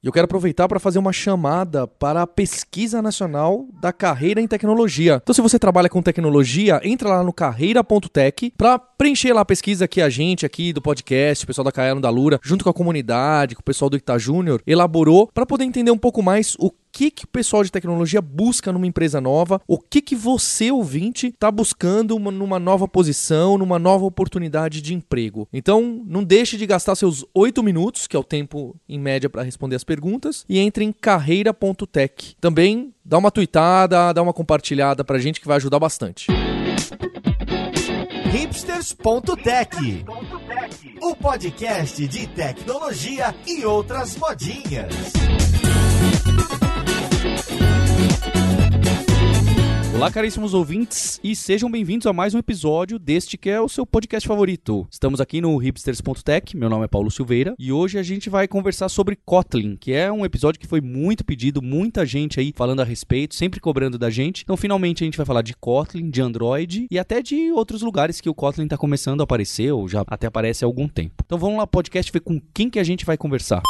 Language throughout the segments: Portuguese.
E eu quero aproveitar para fazer uma chamada para a pesquisa nacional da carreira em tecnologia. Então, se você trabalha com tecnologia, entra lá no carreira.tech para preencher lá a pesquisa que a gente aqui do podcast, o pessoal da Caelo da Lura, junto com a comunidade, com o pessoal do Ita Júnior, elaborou para poder entender um pouco mais o que, que o pessoal de tecnologia busca numa empresa nova, o que, que você, ouvinte, está buscando uma, numa nova posição, numa nova oportunidade de emprego. Então, não deixe de gastar seus oito minutos, que é o tempo em média para responder as perguntas, e entre em carreira.tech. Também dá uma tweetada, dá uma compartilhada pra gente que vai ajudar bastante. hipsters.tech, o podcast de tecnologia e outras modinhas. Olá, caríssimos ouvintes, e sejam bem-vindos a mais um episódio deste que é o seu podcast favorito. Estamos aqui no hipsters.tech, meu nome é Paulo Silveira, e hoje a gente vai conversar sobre Kotlin, que é um episódio que foi muito pedido, muita gente aí falando a respeito, sempre cobrando da gente. Então, finalmente a gente vai falar de Kotlin, de Android e até de outros lugares que o Kotlin está começando a aparecer, ou já até aparece há algum tempo. Então vamos lá, podcast, ver com quem que a gente vai conversar.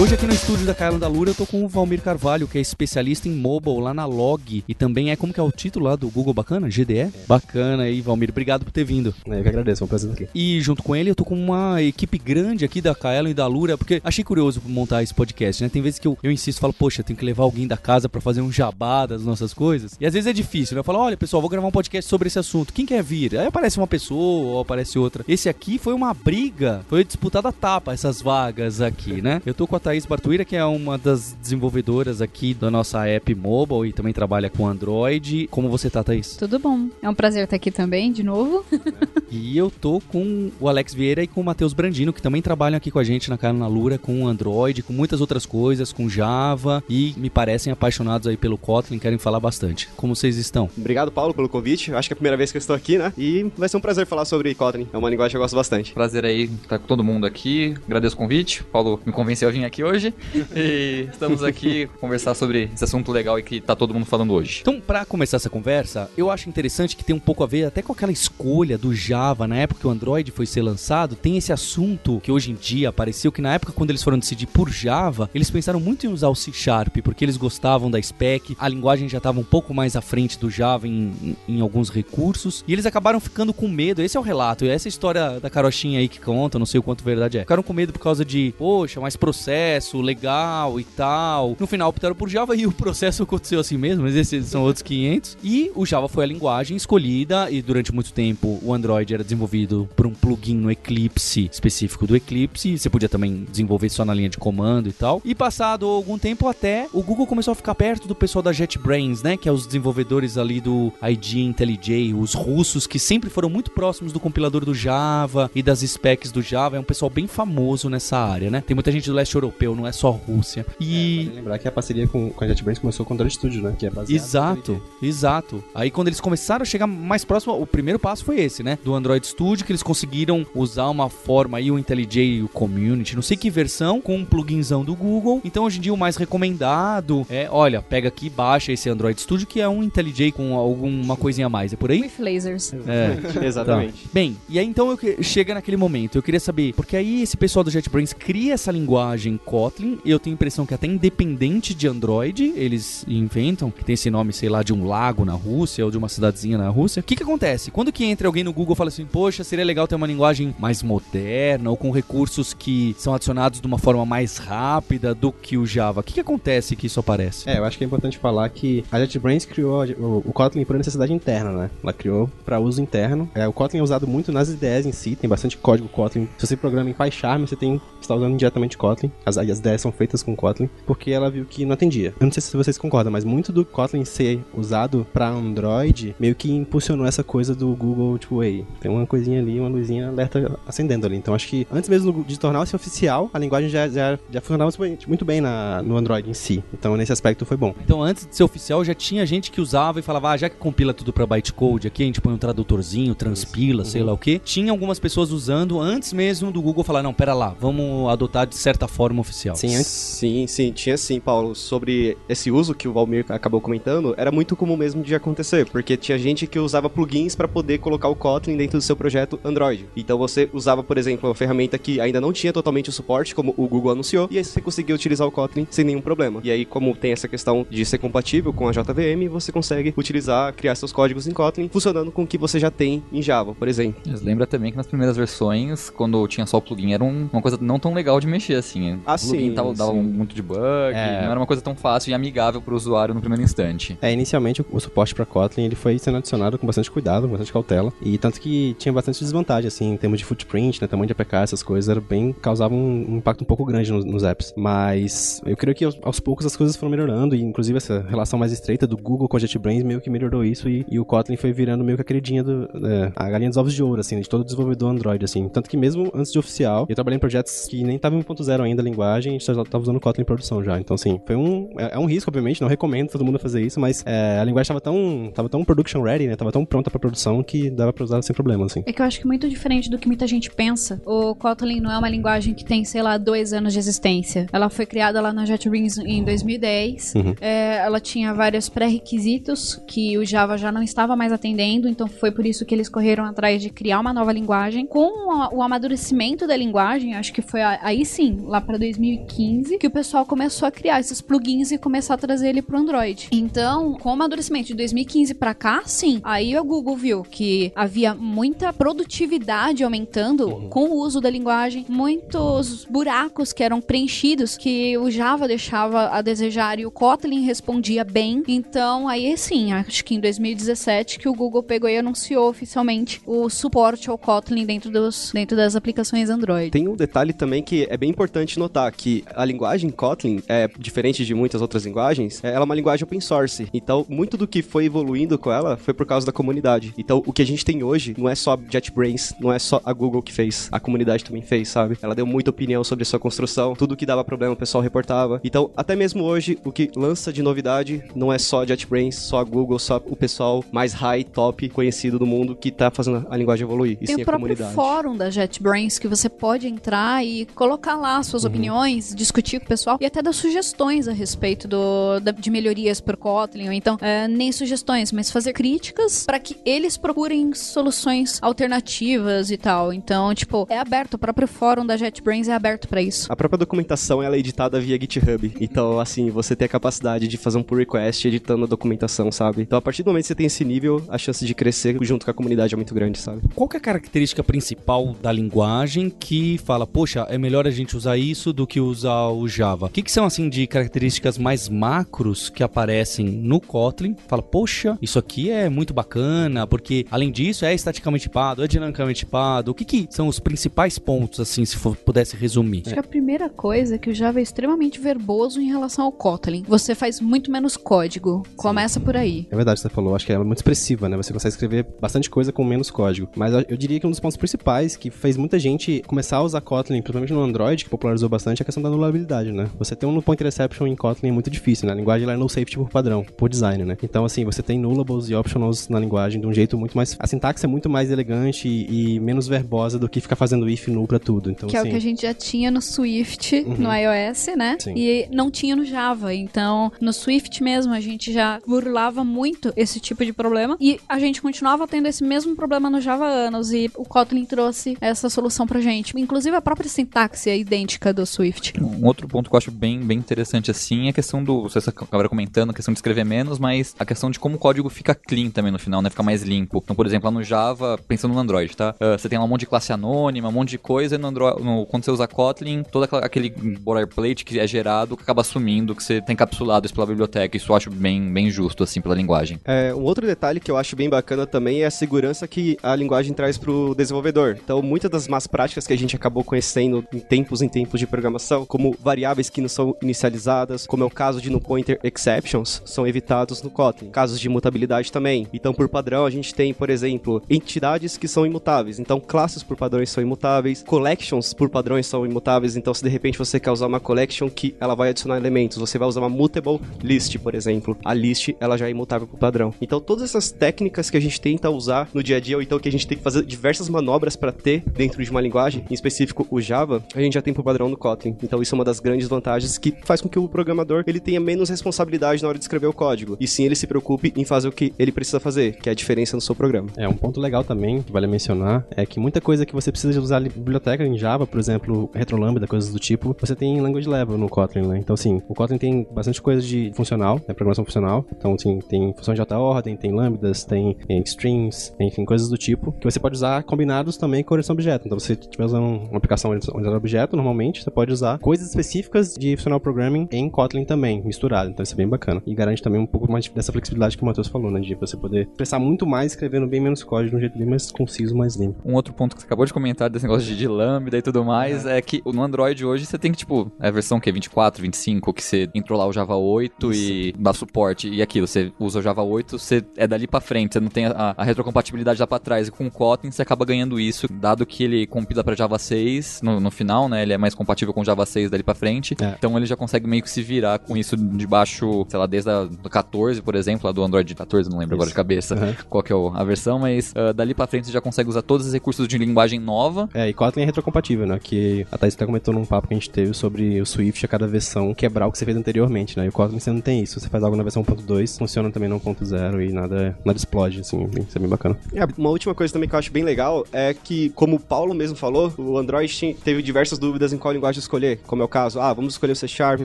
Hoje aqui no estúdio da Kaila da Lura eu tô com o Valmir Carvalho, que é especialista em mobile lá na Log e também é como que é o título lá do Google Bacana? GDE? É. Bacana aí, Valmir. Obrigado por ter vindo. É, eu que agradeço, é um prazer aqui. E junto com ele eu tô com uma equipe grande aqui da Kaela e da Lura, porque achei curioso montar esse podcast, né? Tem vezes que eu, eu insisto, falo, poxa, tem que levar alguém da casa para fazer um jabá das nossas coisas. E às vezes é difícil, né? Eu falo, olha, pessoal, vou gravar um podcast sobre esse assunto. Quem quer vir? Aí aparece uma pessoa ou aparece outra. Esse aqui foi uma briga, foi disputada a tapa essas vagas aqui, né? Eu tô com a Thaís Bartuíra, que é uma das desenvolvedoras aqui da nossa app mobile e também trabalha com Android. Como você tá, Thaís? Tudo bom. É um prazer estar aqui também, de novo. e eu tô com o Alex Vieira e com o Matheus Brandino, que também trabalham aqui com a gente na Cara na Lura, com Android, com muitas outras coisas, com Java e me parecem apaixonados aí pelo Kotlin, querem falar bastante. Como vocês estão? Obrigado, Paulo, pelo convite. Acho que é a primeira vez que eu estou aqui, né? E vai ser um prazer falar sobre Kotlin. É uma linguagem que eu gosto bastante. Prazer aí estar com todo mundo aqui. Agradeço o convite. Paulo me convenceu a vir aqui hoje. E estamos aqui conversar sobre esse assunto legal e que tá todo mundo falando hoje. Então, para começar essa conversa, eu acho interessante que tem um pouco a ver até com aquela escolha do Java na época que o Android foi ser lançado. Tem esse assunto que hoje em dia apareceu que na época quando eles foram decidir por Java, eles pensaram muito em usar o C Sharp porque eles gostavam da spec, a linguagem já estava um pouco mais à frente do Java em, em, em alguns recursos e eles acabaram ficando com medo. Esse é o relato, essa é história da carochinha aí que conta, não sei o quanto verdade é. Ficaram com medo por causa de, poxa, mais processo legal e tal. No final optaram por Java e o processo aconteceu assim mesmo, mas esses são outros 500. E o Java foi a linguagem escolhida e durante muito tempo o Android era desenvolvido por um plugin no Eclipse específico do Eclipse. Você podia também desenvolver só na linha de comando e tal. E passado algum tempo até o Google começou a ficar perto do pessoal da JetBrains, né, que é os desenvolvedores ali do ID IntelliJ, os russos que sempre foram muito próximos do compilador do Java e das specs do Java. É um pessoal bem famoso nessa área, né? Tem muita gente do leste europeu, não é só Rússia. E é, lembrar que a parceria com, com a JetBrains começou com o Android Studio, né? Que é baseado Exato, exato. Aí quando eles começaram a chegar mais próximo, o primeiro passo foi esse, né? Do Android Studio, que eles conseguiram usar uma forma aí, o IntelliJ e o Community, não sei que versão, com um pluginzão do Google. Então hoje em dia o mais recomendado é, olha, pega aqui, baixa esse Android Studio, que é um IntelliJ com alguma coisinha a mais. É por aí? With lasers. É, exatamente. Tá. Bem, e aí então eu, chega naquele momento, eu queria saber, porque aí esse pessoal do JetBrains cria essa linguagem Kotlin, eu tenho a impressão que até independente de Android, eles inventam, que tem esse nome, sei lá, de um lago na Rússia ou de uma cidadezinha na Rússia. O que que acontece? Quando que entra alguém no Google e fala assim, poxa, seria legal ter uma linguagem mais moderna ou com recursos que são adicionados de uma forma mais rápida do que o Java. O que que acontece que isso aparece? É, eu acho que é importante falar que a JetBrains criou o, Kotlin por necessidade interna, né? Ela criou para uso interno. É, o Kotlin é usado muito nas ideias em si, tem bastante código Kotlin. Se você programa em PyCharm, você tem está usando diretamente Kotlin. As, as ideias são feitas com Kotlin, porque ela viu que não atendia. Eu não sei se vocês concordam, mas muito do Kotlin ser usado para Android meio que impulsionou essa coisa do Google, tipo, ei, tem uma coisinha ali, uma luzinha alerta acendendo ali. Então acho que antes mesmo de tornar-se oficial, a linguagem já, já, já funcionava muito bem na, no Android em si. Então nesse aspecto foi bom. Então antes de ser oficial, já tinha gente que usava e falava, ah, já que compila tudo para bytecode, aqui a gente põe um tradutorzinho, transpila, uhum. sei lá o que. Tinha algumas pessoas usando antes mesmo do Google falar, não, pera lá, vamos adotar de certa forma oficial. Sim, antes. Sim, sim, tinha sim, Paulo. Sobre esse uso que o Valmir acabou comentando, era muito comum mesmo de acontecer, porque tinha gente que usava plugins para poder colocar o Kotlin dentro do seu projeto Android. Então você usava, por exemplo, uma ferramenta que ainda não tinha totalmente o suporte, como o Google anunciou, e aí você conseguia utilizar o Kotlin sem nenhum problema. E aí, como tem essa questão de ser compatível com a JVM, você consegue utilizar, criar seus códigos em Kotlin, funcionando com o que você já tem em Java, por exemplo. Mas lembra também que nas primeiras versões, quando tinha só o plugin, era um- uma coisa não tão legal de mexer, assim. Ah, o plugin sim, tava, dava sim. muito de bug, É. não era uma coisa tão fácil e amigável pro usuário no primeiro instante. É, inicialmente o, o suporte para Kotlin ele foi sendo adicionado com bastante cuidado, com bastante cautela, e tanto que tinha bastante desvantagem, assim, em termos de footprint, né, tamanho de APK, essas coisas, era bem, causavam um, um impacto um pouco grande nos, nos apps. Mas eu creio que aos, aos poucos as coisas foram melhorando, e inclusive essa relação mais estreita do Google com a JetBrains meio que melhorou isso, e, e o Kotlin foi virando meio que a queridinha do, é, a galinha dos ovos de ouro, assim, de todo desenvolvedor Android, assim. Tanto que mesmo antes de oficial, eu trabalhei em projetos que nem estavam em 1.0 ainda a linguagem, a gente já tava usando o Kotlin em produção já. Então, assim, foi um, é, é um risco, obviamente, não recomendo todo mundo fazer isso, mas é, a linguagem tava tão, tava tão production ready, né, tava tão pronta pra produção que dava pra usar sem problema, assim. É que eu acho que muito diferente do que muita gente pensa. O Kotlin não é uma linguagem que tem, sei lá, dois anos de existência. Ela foi criada lá na JetBrains em 2010. Uhum. É, ela tinha vários pré-requisitos que o Java já não estava mais atendendo, então foi por isso que eles correram atrás de criar uma nova linguagem. Com o amadurecimento da linguagem, acho que foi aí sim, lá para 2015, que o pessoal começou a criar esses plugins e começar a trazer ele pro Android. Então, com o amadurecimento de 2015 pra cá, sim, aí o Google viu que havia muita produtividade aumentando com o uso da linguagem, muitos buracos que eram preenchidos que o Java deixava a desejar e o Kotlin respondia bem. Então, aí sim, acho que em 2017 que o Google pegou e anunciou oficialmente o suporte ao Kotlin dentro, dos, dentro das aplicações Android. Tem um detalhe também que é bem importante notar, que a linguagem Kotlin, é diferente de muitas outras linguagens, é- ela é uma linguagem open source. Então, muito do que foi evoluindo com ela foi por causa da comunidade. Então, o que a gente tem hoje não é só JetBrains, não é só a Google que fez, a comunidade também fez, sabe? Ela deu muita opinião sobre sua construção, tudo que dava problema o pessoal reportava. Então, até mesmo hoje, o que lança de novidade não é só JetBrains, só a Google, só o pessoal mais high, top, conhecido do mundo que tá fazendo a linguagem evoluir. E Tem sim o a próprio comunidade. fórum da JetBrains que você pode entrar e colocar lá suas opiniões, discutir com o pessoal e até dar sugestões a respeito do, da- de melhorias por Kotlin. Ou então, é, nem sugestões, mas fazer críticas para que eles procurem soluções alternativas e tal. Então, tipo, é aberto. O próprio fórum da JetBrains é aberto para isso. A própria documentação ela é editada via GitHub. Então, assim, você tem a capacidade de fazer um pull request editando a documentação, sabe? Então, a partir do momento que você tem esse nível, a chance de crescer junto com a comunidade é muito grande, sabe? Qual que é a característica principal da linguagem que fala, poxa, é melhor a gente usar isso do que usar o Java? O que, que são, assim, de características mais macros que aparecem no Kotlin? Fala, poxa, isso aqui é muito bacana, porque, além disso, é estaticamente tipado, é dinamicamente tipado. O que, que são os principais pontos, assim, se for, pudesse resumir? Acho que a primeira coisa é que o Java é extremamente verboso em relação ao Kotlin. Você faz muito menos código. Começa por aí. É verdade, você falou, acho que é muito expressiva, né? Você consegue escrever bastante coisa com menos código. Mas eu- eu diria que um dos pontos principais que fez muita gente começar a usar Kotlin, principalmente no Android, que popularizou bastante, é a questão da anulabilidade, né? Você ter um null pointer exception em Kotlin é muito difícil, né? A linguagem ela é null safety por padrão, por design, né? Então, assim, você tem nullables e optionals na linguagem de um jeito muito mais... A sintaxe é muito mais elegante e, e menos verbosa do que ficar fazendo if null pra tudo. Então, que é assim... o que a gente já tinha no Swift, Uhum. no iOS, né? Sim. E não tinha no Java. Então, no Swift mesmo, a gente já burlava muito esse tipo de problema. E a gente continuava tendo esse mesmo problema no Java anos. E o Kotlin trouxe essa solução pra gente. Inclusive, a própria sintaxe é idêntica do Swift. Um outro ponto que eu acho bem, bem interessante assim é a questão do. Vocês acabaram comentando, a questão de escrever menos, mas a questão de como o código fica clean também no final, né? Fica mais limpo. Então, por exemplo, lá no Java, pensando no Android, tá? Ah, você tem lá um monte de classe anônima, um monte de coisa, e no Android, no- quando você usa Kotlin, todo aquele boilerplate que é gerado acaba sumindo, que você tem encapsulado isso pela biblioteca. Isso eu acho bem, bem justo, assim, pela linguagem. É, um outro detalhe que eu acho bem bacana também é a segurança que a linguagem traz pro desenvolvedor. Então, muitas das más práticas que a gente acabou conhecendo em tempos em tempos de programação, como variáveis que não são inicializadas, como é o caso de no pointer exceptions, são evitados no Kotlin. Casos de mutabilidade também. Então, por padrão, a gente tem, por exemplo, entidades que são imutáveis. Então, classes por padrões são imutáveis, collections por padrões são imutáveis. Então, se de repente você quer usar uma collection que ela vai adicionar elementos, você vai usar uma mutable list, por exemplo. A list, ela já é imutável por padrão. Então, todas essas técnicas que a gente tenta usar no dia a dia, ou então que a gente tem que fazer diversas manobras para ter dentro de uma linguagem, em específico o Java, a gente já tem por padrão no Kotlin. Kotlin. Então isso é uma das grandes vantagens que faz com que o programador ele tenha menos responsabilidade na hora de escrever o código. E sim ele se preocupe em fazer o que ele precisa fazer, que é a diferença no seu programa. É, um ponto legal também, que vale mencionar, é que muita coisa que você precisa usar biblioteca em Java, por exemplo, retrolambda, coisas do tipo, você tem em language level no Kotlin, né? Então, assim, o Kotlin tem bastante coisa de funcional, né? Programação funcional. Então, assim, tem função de alta ordem, tem lambdas, tem, tem strings, enfim, coisas do tipo, que você pode usar combinados também com orientação objeto. Então, se você estiver usando uma aplicação orientada a objeto, normalmente, você pode usar coisas específicas de funcional programming em Kotlin também, misturado. Então, isso é bem bacana. E garante também um pouco mais dessa flexibilidade que o Matheus falou, né? De você poder expressar muito mais escrevendo bem menos código de um jeito bem mais conciso, mais limpo. Um outro ponto que você acabou de comentar desse negócio de, de lambda e tudo mais é. é. que no Android hoje você tem que, tipo, é a versão que 24, 25, que você entrou lá o Java 8 Isso. e dá suporte e aquilo, você usa o Java 8, você é dali para frente, você não tem a, a retrocompatibilidade lá para trás e com o Kotlin você acaba ganhando isso, dado que ele compila para Java 6 no, no, final, né? Ele é mais compatível com Java 6 dali para frente. É. Então ele já consegue meio que se virar com isso de baixo, sei lá, desde a 14, por exemplo, lá do Android 14, não lembro isso. agora de cabeça uhum. qual que é a versão, mas uh, dali para frente você já consegue usar todos os recursos de linguagem nova. É, e Kotlin é retrocompatível, né? Que a Thais até comentou num papo que a gente teve sobre o Swift a cada versão quebrar o que você fez anteriormente, né? E o Kotlin você não tem isso. Você faz algo na versão 1.2, funciona também no 1.0 e nada, nada explode, assim. Isso é bem bacana. É, uma última coisa também que eu acho bem legal é que, como o Paulo mesmo falou, o Android teve diversas dúvidas em qual linguagem escolher. Como é o caso, ah, vamos escolher o C Sharp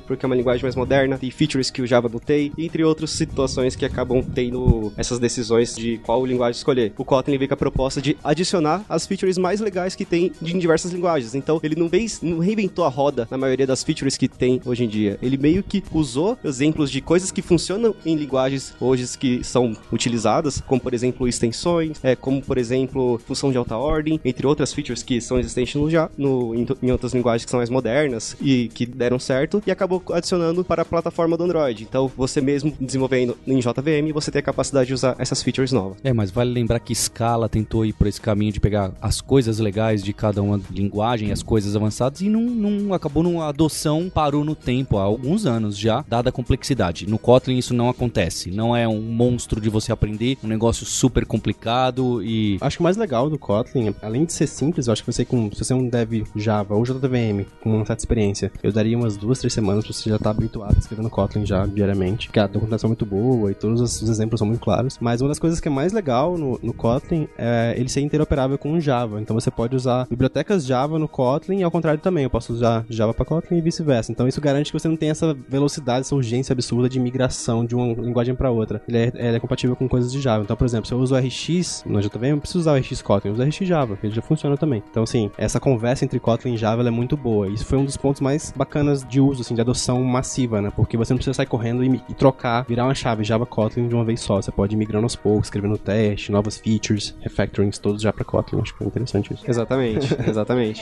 porque é uma linguagem mais moderna, tem features que o Java não tem, entre outras situações que acabam tendo essas decisões de qual linguagem escolher. O Kotlin veio com a proposta de adicionar as features mais legais que tem em diversas linguagens. Então, ele não fez, não reinventou a roda na maioria das features que tem hoje em dia. Ele meio que usou exemplos de coisas que funcionam em linguagens hoje que são utilizadas, como por exemplo extensões, é, como por exemplo função de alta ordem, entre outras features que são existentes no, já, no, em, em outras linguagens que são mais modernas e que deram certo, e acabou adicionando para a plataforma do Android. Então, você mesmo desenvolvendo em JVM, você tem a capacidade de usar essas features novas. É, mas vale lembrar que Scala tentou ir por esse caminho de pegar as coisas legais de cada uma linguagem, as coisas avançadas, e não, não acabou numa adoção, parou no tempo há alguns anos já, dada a complexidade. No Kotlin isso não acontece. Não é um monstro de você aprender, um negócio super complicado e. Acho que o mais legal do Kotlin, além de ser simples, eu acho que você com. Se você é um dev Java ou JVM com certa experiência, eu daria umas duas, três semanas pra você já estar tá habituado a escrever no Kotlin já diariamente. Porque a documentação é muito boa e todos os exemplos são muito claros. Mas uma das coisas que é mais legal no, no Kotlin é ele ser interoperável com o Java. Então você pode usar bibliotecas Java no Kotlin e ao contrário também. Eu posso usar Java para Kotlin e vice-versa. Então isso garante que você não tem essa velocidade, essa urgência absurda de migração de uma linguagem para outra. Ele é, ele é, compatível com coisas de Java. Então, por exemplo, se eu uso RX no JVM, eu preciso usar o RX Kotlin. Eu uso RX Java, ele já funciona também. Então, assim, essa conversa entre Kotlin e Java é muito boa. Isso foi um dos pontos mais bacanas de uso, assim, de adoção massiva, né? Porque você não precisa sair correndo e, e trocar, virar uma chave Java Kotlin de uma vez só. Você pode ir migrando aos poucos, escrevendo teste, novas features, refactorings todos já para Kotlin. Acho que foi interessante isso. Exatamente, exatamente.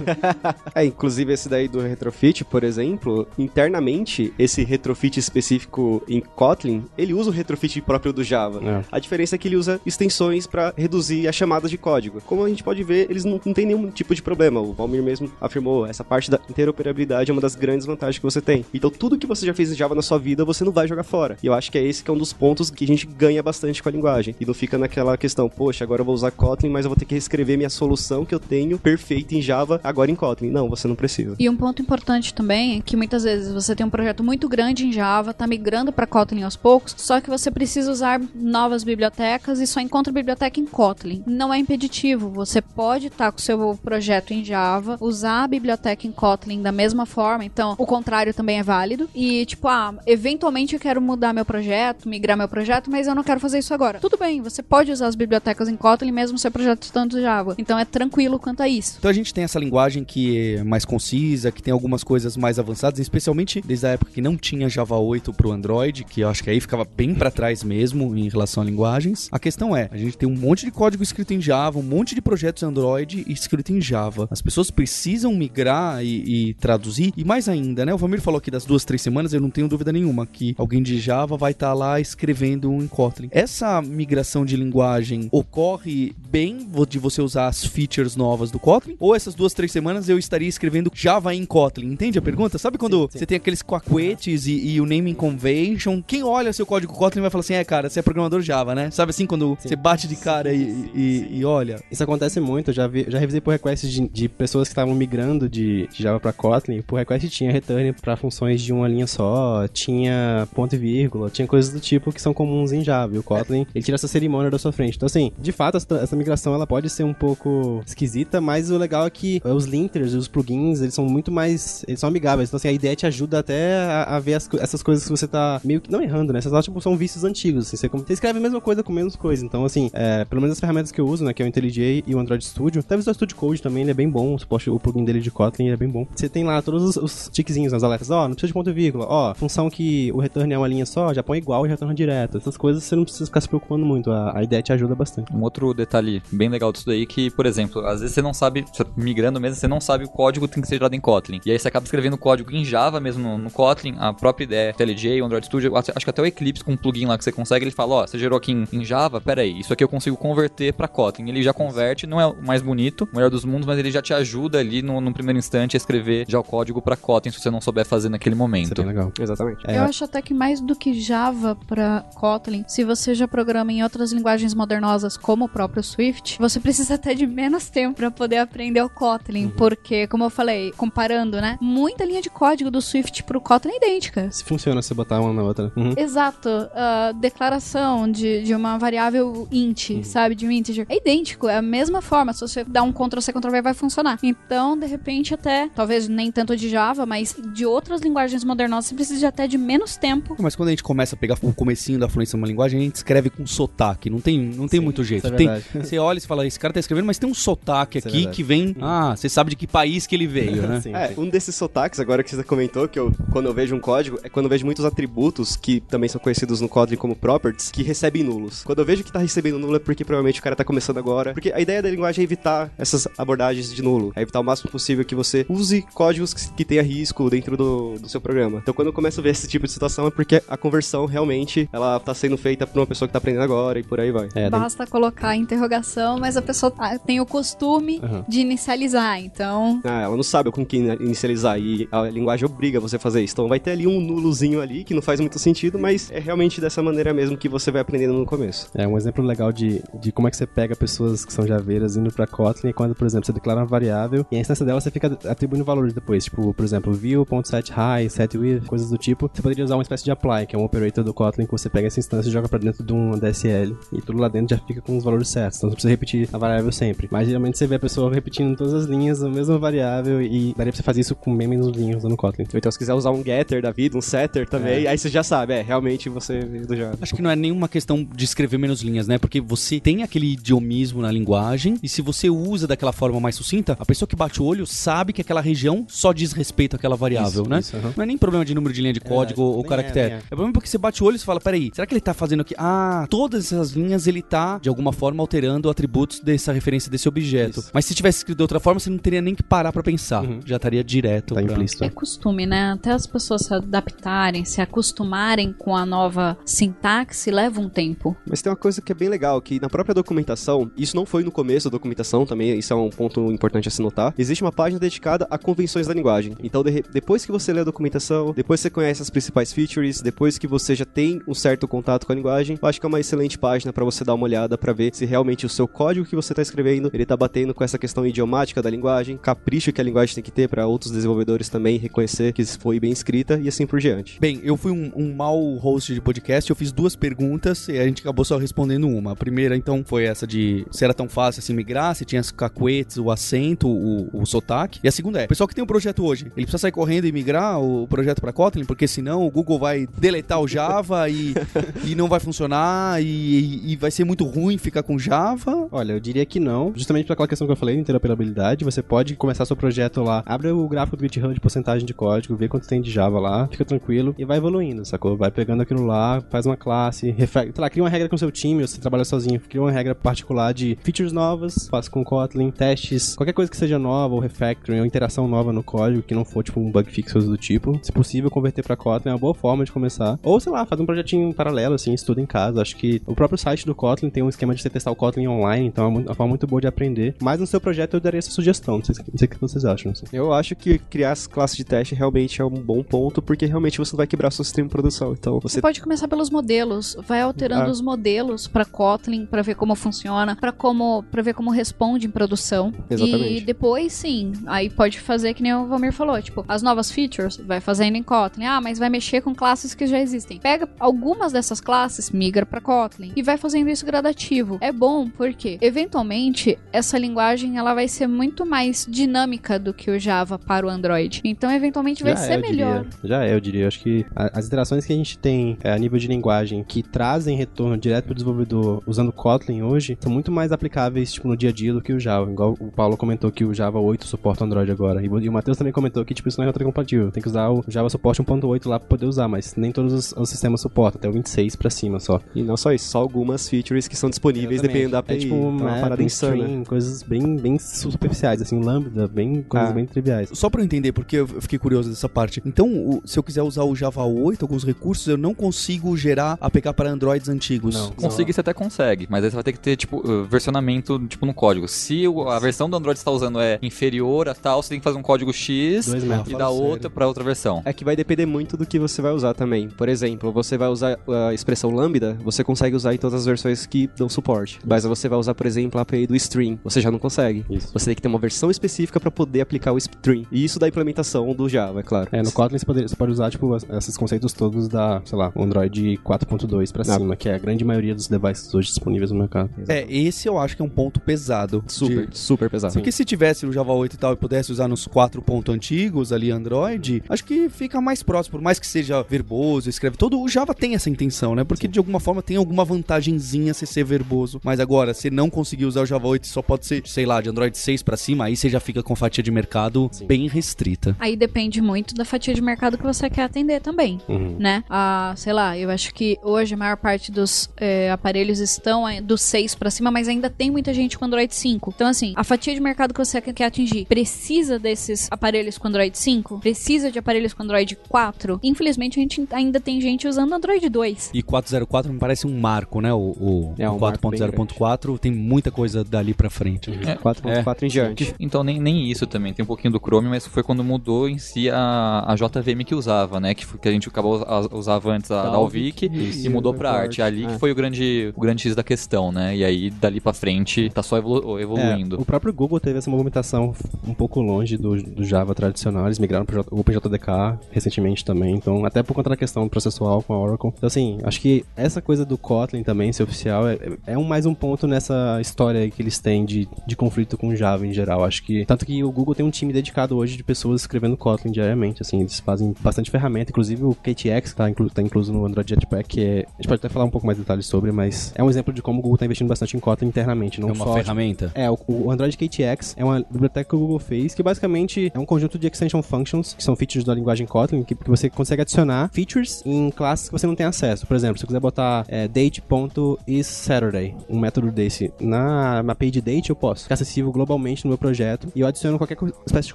é, inclusive esse daí do retrofit, por exemplo, internamente, esse retrofit específico em Kotlin, ele usa o retrofit próprio do Java. É. A diferença é que ele usa extensões para reduzir as chamadas de código. Como a gente pode ver, eles não, não têm nenhum tipo de problema. O Valmir mesmo afirmou, essa parte da interoperabilidade é uma das grandes vantagens que você tem. Então, tudo que você já fez em Java na sua vida, você não vai jogar fora. E eu acho que é esse que é um dos pontos que a gente ganha bastante com a linguagem. E não fica naquela questão, poxa, agora eu vou usar Kotlin, mas eu vou ter que reescrever minha solução que eu tenho perfeita em Java agora em Kotlin. Não, você não precisa. E um ponto importante também é que muitas vezes você tem um projeto muito grande em Java, tá migrando para Kotlin aos poucos, só que você precisa usar novas bibliotecas e só encontra biblioteca em Kotlin. Não é impeditivo, você pode estar tá com o seu projeto em Java, usar a biblioteca em Kotlin da mesma forma, então o contrário também é válido. E tipo, ah, eventualmente eu quero mudar meu projeto, migrar meu projeto, mas eu não quero fazer isso agora. Tudo bem, você pode usar as bibliotecas em Kotlin mesmo seu projeto estando Java. Então é tranquilo quanto a isso. Então a gente tem essa linguagem que é mais concisa, que tem algumas coisas mais avançadas, especialmente desde a época que não tinha Java 8 pro Android, que eu acho que aí ficava bem para trás mesmo em relação a linguagens. A questão é, a gente tem um monte de código escrito em Java, um monte de projetos Android escrito em Java. As pessoas precisam migrar e, e traduzir, e mais ainda, né? O Valmir falou aqui das duas, três semanas, eu não tenho dúvida nenhuma que alguém de Java vai estar tá lá escrevendo em Kotlin. Essa migração de linguagem ocorre bem de você usar as features novas do Kotlin? Ou essas duas, três semanas eu estaria escrevendo Java em Kotlin? Entende a pergunta? Sabe quando sim, sim. você tem aqueles quaquetes e, e, o naming convention? Quem olha seu código Kotlin vai falar assim: é, cara, você é programador Java, né? Sabe assim, quando sim. você bate de cara e, e, e, olha? Isso acontece muito. Eu já, vi, já revisei por requests de, de pessoas que estavam migrando de Java para Kotlin, o pull request tinha return para funções de uma linha só, tinha ponto e vírgula, tinha coisas do tipo que são comuns em Java. E o Kotlin, ele tira essa cerimônia da sua frente. Então, assim, de fato, essa, essa migração ela pode ser um pouco esquisita, mas o legal é que os linters e os plugins, eles são muito mais. Eles são amigáveis. Então, assim, a ideia te ajuda até a, a ver as, essas coisas que você tá meio que não errando, né? Essas só, tipo, são vícios antigos. Assim, você, você escreve a mesma coisa com menos coisa. Então, assim, é, pelo menos as ferramentas que eu uso, né? Que é o IntelliJ e o Android Studio. Até o Studio Code também, ele é bem bom. O, suporte, o plugin dele de Kotlin é bem bom. Você tem lá todos os, os tiquezinhos nas alertas. Ó, oh, não precisa de ponto e vírgula. Ó, oh, função que o return é uma linha só, já põe igual e retorna direto. Essas coisas você não precisa ficar se preocupando muito. A, a ideia te ajuda bastante. Um outro detalhe bem legal disso daí que, por exemplo, às vezes você não sabe, você tá migrando mesmo, você não sabe o código que tem que ser gerado em Kotlin. E aí você acaba escrevendo código em Java mesmo no, no Kotlin, a própria ideia, IntelliJ, o Android Studio, acho que até o Eclipse com um plugin lá que você consegue, ele fala, ó, oh, você gerou aqui em, em Java, pera aí, isso aqui eu consigo converter para Kotlin. Ele já converte, não é o mais bonito, o melhor dos mundos, mas ele já te ajuda ali no, no primeiro instante a escrever já o código para Kotlin se você não souber fazer naquele momento. Isso é legal. Exatamente. É. Eu acho até que mais do que Java para Kotlin, se você já programa em outras linguagens modernosas como o próprio Swift, você precisa até de menos tempo para poder aprender o Kotlin, uhum. porque como eu falei, comparando, né, muita linha de código do Swift pro Kotlin é idêntica. Se funciona se botar uma na outra. Uhum. Exato. Uh, declaração de, de uma variável int, uhum. sabe, de um integer, é idêntico, é a mesma forma. Se você dar um Ctrl C, Ctrl V, vai funcionar. Então, de repente, até, talvez nem tanto de Java, mas de outras linguagens modernas, você precisa de até de menos tempo. Mas quando a gente começa a pegar o comecinho da fluência uma linguagem, a gente escreve com sotaque. Não tem, não tem Sim, muito jeito. É tem, você olha e fala, esse cara tá escrevendo, mas tem um sotaque isso é aqui é que vem. Ah, você sabe de que país que ele veio, né? Sim, é, um desses sotaques, agora que você comentou, que eu, quando eu vejo um código, é quando eu vejo muitos atributos que também são conhecidos no Kotlin como properties, que recebem nulos. Quando eu vejo que tá recebendo nulo é porque provavelmente o cara tá começando agora. Porque a ideia da linguagem é evitar essas abordagens de nulo. É evitar o máximo possível que você use códigos que, que tenha risco dentro do, do seu programa. Então quando eu começo a ver esse tipo de situação é porque a conversão realmente ela tá sendo feita por uma pessoa que tá aprendendo agora e por aí vai. É, Basta tem... colocar a interrogação, mas a pessoa tá, tem o costume uhum. de inicializar, então. Ah, ela não sabe com quem inicializar e a linguagem obriga você a fazer isso. Então vai ter ali um nulozinho ali que não faz muito sentido, mas é realmente dessa maneira mesmo que você vai aprendendo no começo. É um exemplo legal de, de como é que você pega pessoas que são javeiras indo pra Kotlin e quando, por exemplo, você declara uma variável e a instância dela você fica atribuindo valores depois, tipo, por exemplo, view.setHigh, setWidth, coisas do tipo. Você poderia usar uma espécie de apply, que é um operator do Kotlin que você pega essa instância e joga pra dentro de um DSL e tudo lá dentro já fica com os valores certos. Então você precisa repetir a variável sempre. Mas geralmente você vê a pessoa repetindo todas as linhas a mesma variável e daria pra você fazer isso com bem menos linhas usando Kotlin. Então se quiser usar um getter da vida, um setter também, é. aí você já sabe, é, realmente você veio do Java. Acho que não é nenhuma questão de escrever menos linhas, né? Porque você tem aquele idiomismo na linguagem e se você usa daquela forma mais sucinta, a pessoa que bate o olho sabe que aquela região só diz respeito àquela variável, isso, né? Isso, uhum. Não é nem problema de número de linha de código é, ou caractere. É, é. é problema porque você bate o olho e fala, peraí, será que ele tá fazendo aqui? Ah, todas essas linhas ele tá, de alguma forma, alterando atributos dessa referência desse objeto. Isso. Mas se tivesse escrito de outra forma, você não teria nem que parar para pensar. Uhum. Já estaria direto. Tá pra... implícito. É costume, né? Até as pessoas se adaptarem, se acostumarem com a nova sintaxe, leva um tempo. Mas tem uma coisa que é bem legal, que na própria documentação, isso não foi no começo da documentação também, isso é um ponto importante a se notar, existe uma página dedicada a convenções da linguagem. Então, de, depois que você lê a documentação, depois que você conhece as principais features, depois que você já tem um certo contato com a linguagem, eu acho que é uma excelente página para você dar uma olhada para ver se realmente o seu código que você está escrevendo, ele tá batendo com essa questão idiomática da linguagem, capricho que a linguagem tem que ter para outros desenvolvedores também reconhecer que foi bem escrita e assim por diante. Bem, eu fui um, um mau host de podcast, eu fiz duas perguntas e a gente acabou só respondendo uma. A primeira, então, foi essa de se era tão fácil assim migrar, se tinha as cacuetes, o acento, o, o sotaque. E a segunda é, o pessoal que tem um projeto hoje, ele precisa sair correndo e migrar o projeto para Kotlin, porque senão o Google vai deletar o Java e, e não vai funcionar e, e vai ser muito ruim ficar com Java. Olha, eu diria que não, justamente para aquela questão que eu falei, interoperabilidade, você pode começar seu projeto lá, abre o gráfico do GitHub de porcentagem de código, vê quanto tem de Java lá, fica tranquilo e vai evoluindo, sacou? Vai pegando aquilo lá, faz uma classe, refere, sei lá, cria uma regra com seu time, ou você trabalha sozinho, cria uma regra particular de features novas, faz com Kotlin, testes, qualquer coisa que seja nova, ou refactoring, ou interação nova no código, que não for tipo um bug fix do tipo. Se possível, converter para Kotlin é uma boa forma de começar. Ou, sei lá, fazer um projetinho paralelo, assim, estuda em casa. Acho que o próprio site do Kotlin tem um esquema de você testar o Kotlin online, então é uma forma muito boa de aprender. Mas no seu projeto eu daria essa sugestão, não sei, não sei o que vocês acham. Assim. Eu acho que criar as classes de teste realmente é um bom ponto, porque realmente você vai quebrar seu sistema de produção. Então você, você pode começar pelos modelos, vai alterando ah. os modelos para Kotlin para ver como funciona, para como para ver como responde em produção. Exatamente. E depois sim, aí pode fazer que nem o Valmir falou, tipo, as novas features vai fazendo em Kotlin. Ah, mas vai mexer com classes que já existem. Pega algumas dessas classes, migra para Kotlin e vai fazendo isso gradativo. É bom porque eventualmente essa linguagem ela vai ser muito mais dinâmica do que o Java para o Android. Então eventualmente vai Já ser é, eu melhor. Diria. Já é, eu diria. Acho que as interações que a gente tem é, a nível de linguagem que trazem retorno direto para o desenvolvedor usando Kotlin hoje são muito mais aplicáveis tipo, no dia a dia do que o Java. Igual o Paulo comentou que o Java 8 suporta o Android agora. E, o- e o Matheus também comentou que tipo, isso não é retrocompatível. Tem que usar o Java suporte 1.8 lá para poder usar, mas nem todos os, os sistemas suportam, até o 26 para cima só. E não só isso, só algumas features que são disponíveis dependendo da API. É tipo Então, uma uma parada insana. stream, coisas bem, bem superficiais, assim, lambda, bem, coisas Ah. bem triviais. Só pra eu entender, porque eu fiquei curioso dessa parte. Então, o- se eu quiser usar o Java 8, alguns recursos, eu não consigo gerar APK para Androids antigos. Não. Conseguir você até consegue, mas aí você vai ter que ter, tipo, uh, versionamento, tipo, no código. Se o- a versão do Android que você tá usando é inferior a tal, você tem que fazer um código X Dois e dar outra pra outra versão. É que vai depender muito do que você vai usar também. Por exemplo, você vai usar a expressão lambda, você consegue usar em todas as versões que dão suporte. Mas você vai usar, por exemplo, a API do stream, você já não consegue. Isso. Você tem que ter uma versão específica para poder aplicar o stream. E isso da implementação do Java, é claro. É, no Kotlin você pode, você pode usar, tipo, esses conceitos todos da, sei lá, Android 4.2 pra Ah. cima, que é a grande maioria dos devices hoje disponíveis no mercado. É, esse eu acho que é um ponto pesado. Super, de- super pesado. Porque se tivesse o Java 8 e tal e pudesse usar nos 4 pontos antigos ali Android, acho que fica mais próximo, por mais que seja verboso, escreve todo, o Java tem essa intenção, né? Porque de alguma forma tem alguma vantagenzinha você ser verboso. Mas agora, se não conseguir usar o Java 8 só pode ser, sei lá, de Android 6 pra cima, aí você já fica com fatia de mercado bem restrita. Aí depende muito da fatia de mercado que você quer atender também. Uhum. né? Ah, sei lá, eu acho que hoje a maior parte dos é, aparelhos estão do 6 pra cima, mas ainda tem muita gente com Android 5. Então, assim, a fatia de mercado que você quer atingir precisa desses aparelhos com Android 5? Precisa de aparelhos com Android 4? Infelizmente, a gente ainda tem gente usando Android 2. E 404 me parece um marco, né? O, o, É, um marco bem 4.0.4 tem muita coisa dali pra frente. É, 4.4 em diante. Então nem, nem isso também, tem um pouquinho do Chrome, mas foi quando mudou em si a, a JVM que usava, né? Que, foi- que a gente acabou a- usava antes a, da Alvic e mudou pra arte. Ali que É. foi o grande, o grande X da questão, né? E aí dali pra frente tá só evolu- evoluindo. É, o próprio Google teve essa movimentação um pouco longe do, do Java tradicional, eles migraram para o OpenJDK recentemente também, então até por conta da questão processual com a Oracle. Então assim, acho que essa coisa do Kotlin também ser oficial é, é um mais um ponto nessa história que eles têm de, de conflito com Java em geral. Acho que tanto que o Google tem um time dedicado hoje de pessoas escrevendo Kotlin diariamente, assim, eles fazem bastante ferramenta, inclusive o KTX que tá, inclu, tá incluso no Android Jetpack, que é, a gente pode até falar um pouco mais de detalhes sobre, mas é um exemplo de como o Google tá investindo bastante em Kotlin internamente, não É uma só tipo, ferramenta. é, o, o Android KTX é uma biblioteca que o Google fez, que basicamente é um conjunto de extension functions, que são features da linguagem Kotlin, que, que você consegue adicionar features em classes que você não tem acesso. Por exemplo, se eu quiser botar é, date.isSaturday, um método desse, na, na API de date eu posso. Fica acessível globalmente no meu projeto e eu adiciono qualquer espécie de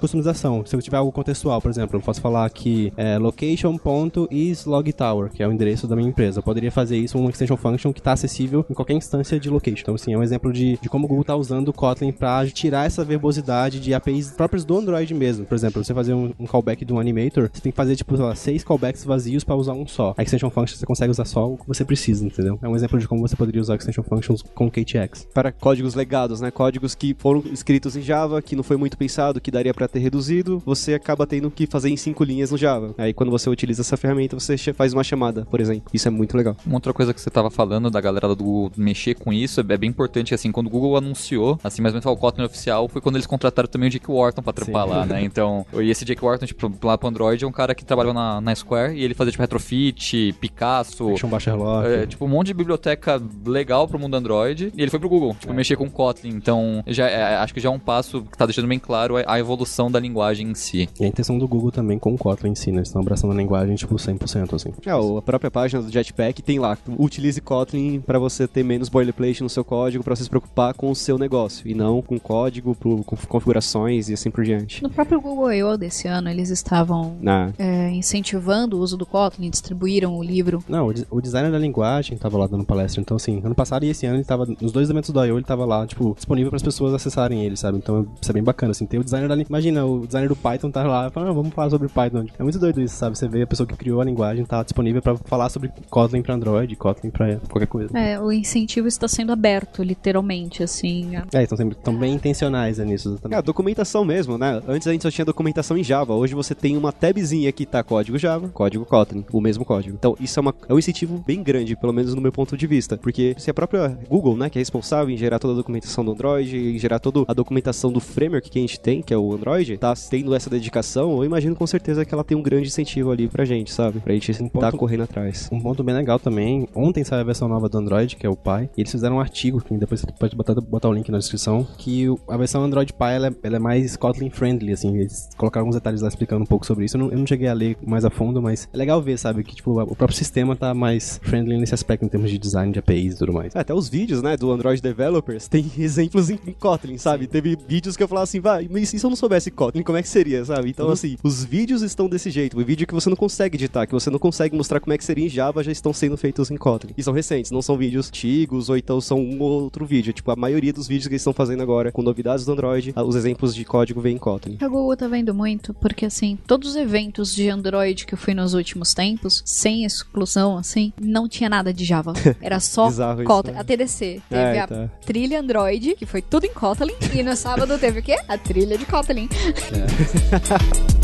customização. Se eu tiver algo contextual, por exemplo, eu posso falar aqui é, location.islogtower, que é o endereço da minha empresa. Eu poderia fazer isso uma extension function que está acessível em qualquer instância de location. Então, assim, é um exemplo de, de como o Google está usando o Kotlin para tirar essa verbosidade de APIs próprias do Android mesmo. Por exemplo, você fazer um, um callback de um animator, você tem que fazer, tipo, sei lá, seis callbacks vazios para usar um só. A extension function você consegue usar só o que você precisa, entendeu? É um exemplo de como você poderia usar extension functions com o KTX. Para códigos legados, né? Códigos que foram escritos em Java, que não foi muito pensado, que daria para ter reduzido, você acaba tendo que fazer em cinco linhas no Java. Aí quando você utiliza essa ferramenta, você faz uma chamada, por exemplo. Isso é muito legal. Uma outra coisa que você tava falando da galera do Google mexer com isso, é bem importante, assim, quando o Google anunciou, assim, mais ou menos o Kotlin oficial, foi quando eles contrataram também o Jake Wharton pra trampar lá, né? Então, e esse Jake Wharton, tipo, lá pro Android, é um cara que trabalhava na, na Square, e ele fazia, tipo, Retrofit, Picasso, Action Basher Lock. é, tipo, um monte de biblioteca legal pro mundo Android. E ele foi pro Google, tipo, mexer com Kotlin. Então, já, é, acho que já é um passo que tá deixando bem claro a, a evolução da linguagem em si. E a intenção do Google também com o Kotlin em si, né? Eles estão abraçando a linguagem, tipo, 100%, assim. É, a própria página do Jetpack tem lá, utilize Kotlin para você ter menos boilerplate no seu código, para você se preocupar com o seu negócio, e não com código, pro- com e assim por diante. No próprio Google I.O. desse ano, eles estavam Na, é, incentivando o uso do Kotlin, distribuíram o livro. Não, o, o designer da linguagem tava lá dando palestra. Então, assim, ano passado e esse ano ele tava. Nos dois eventos do I.O. ele tava lá, tipo, disponível para as pessoas acessarem ele, sabe? Então, isso é bem bacana, assim. Tem o designer da linguagem. Imagina, o designer do Python tá lá falando, ah, vamos falar sobre Python. É muito doido isso, sabe? Você vê a pessoa que criou a linguagem tá disponível para falar sobre Kotlin pra Android, Kotlin pra qualquer coisa. É, o incentivo está sendo aberto, literalmente, assim. É, estão sempre tão bem intencionais é, nisso É, a exatamente. Documentação mesmo, né? Antes a gente só tinha documentação em Java, hoje você tem uma tabzinha que tá código Java, código Kotlin, o mesmo código. Então isso é, uma, é um incentivo bem grande, pelo menos no meu ponto de vista, porque se a própria Google, né, que é responsável em gerar toda a documentação do Android, em gerar toda a documentação do framework que a gente tem, que é o Android, tá tendo essa dedicação, eu imagino com certeza que ela tem um grande incentivo ali pra gente, sabe? Pra gente ponto- tá correndo atrás. Um ponto bem legal também, ontem saiu a versão nova do Android, que é o Pie, e eles fizeram um artigo, que depois você pode botar, botar o link na descrição, que a versão Android Pie ela é, ela é mais Kotlin friendly, assim, eles colocaram alguns detalhes lá explicando um pouco sobre isso. Eu não, eu não cheguei a ler mais a fundo, mas é legal ver, sabe, que tipo, o próprio sistema tá mais friendly nesse aspecto em termos de design de APIs e tudo mais. É, Até os vídeos, né, do Android Developers tem exemplos em em Kotlin, sabe? Teve vídeos que eu falava assim, vai, mas e se eu não soubesse Kotlin, como é que seria, sabe? Então, assim, os vídeos estão desse jeito. O vídeo que você não consegue editar, que você não consegue mostrar como é que seria em Java, já estão sendo feitos em Kotlin. E são recentes, não são vídeos antigos, ou então são um ou outro vídeo. Tipo, a maioria dos vídeos que eles estão fazendo agora, com novidades do Android, os exemplos de código vêm em Kotlin. A Google tá vendo muito, porque assim, todos os eventos de Android que eu fui nos últimos tempos, sem exclusão, assim, não tinha nada de Java. Era só Bizarro isso, Kotlin. né? A TDC teve É, a tá. trilha Android, que foi tudo em Kotlin, e no sábado teve o quê? A trilha de Kotlin.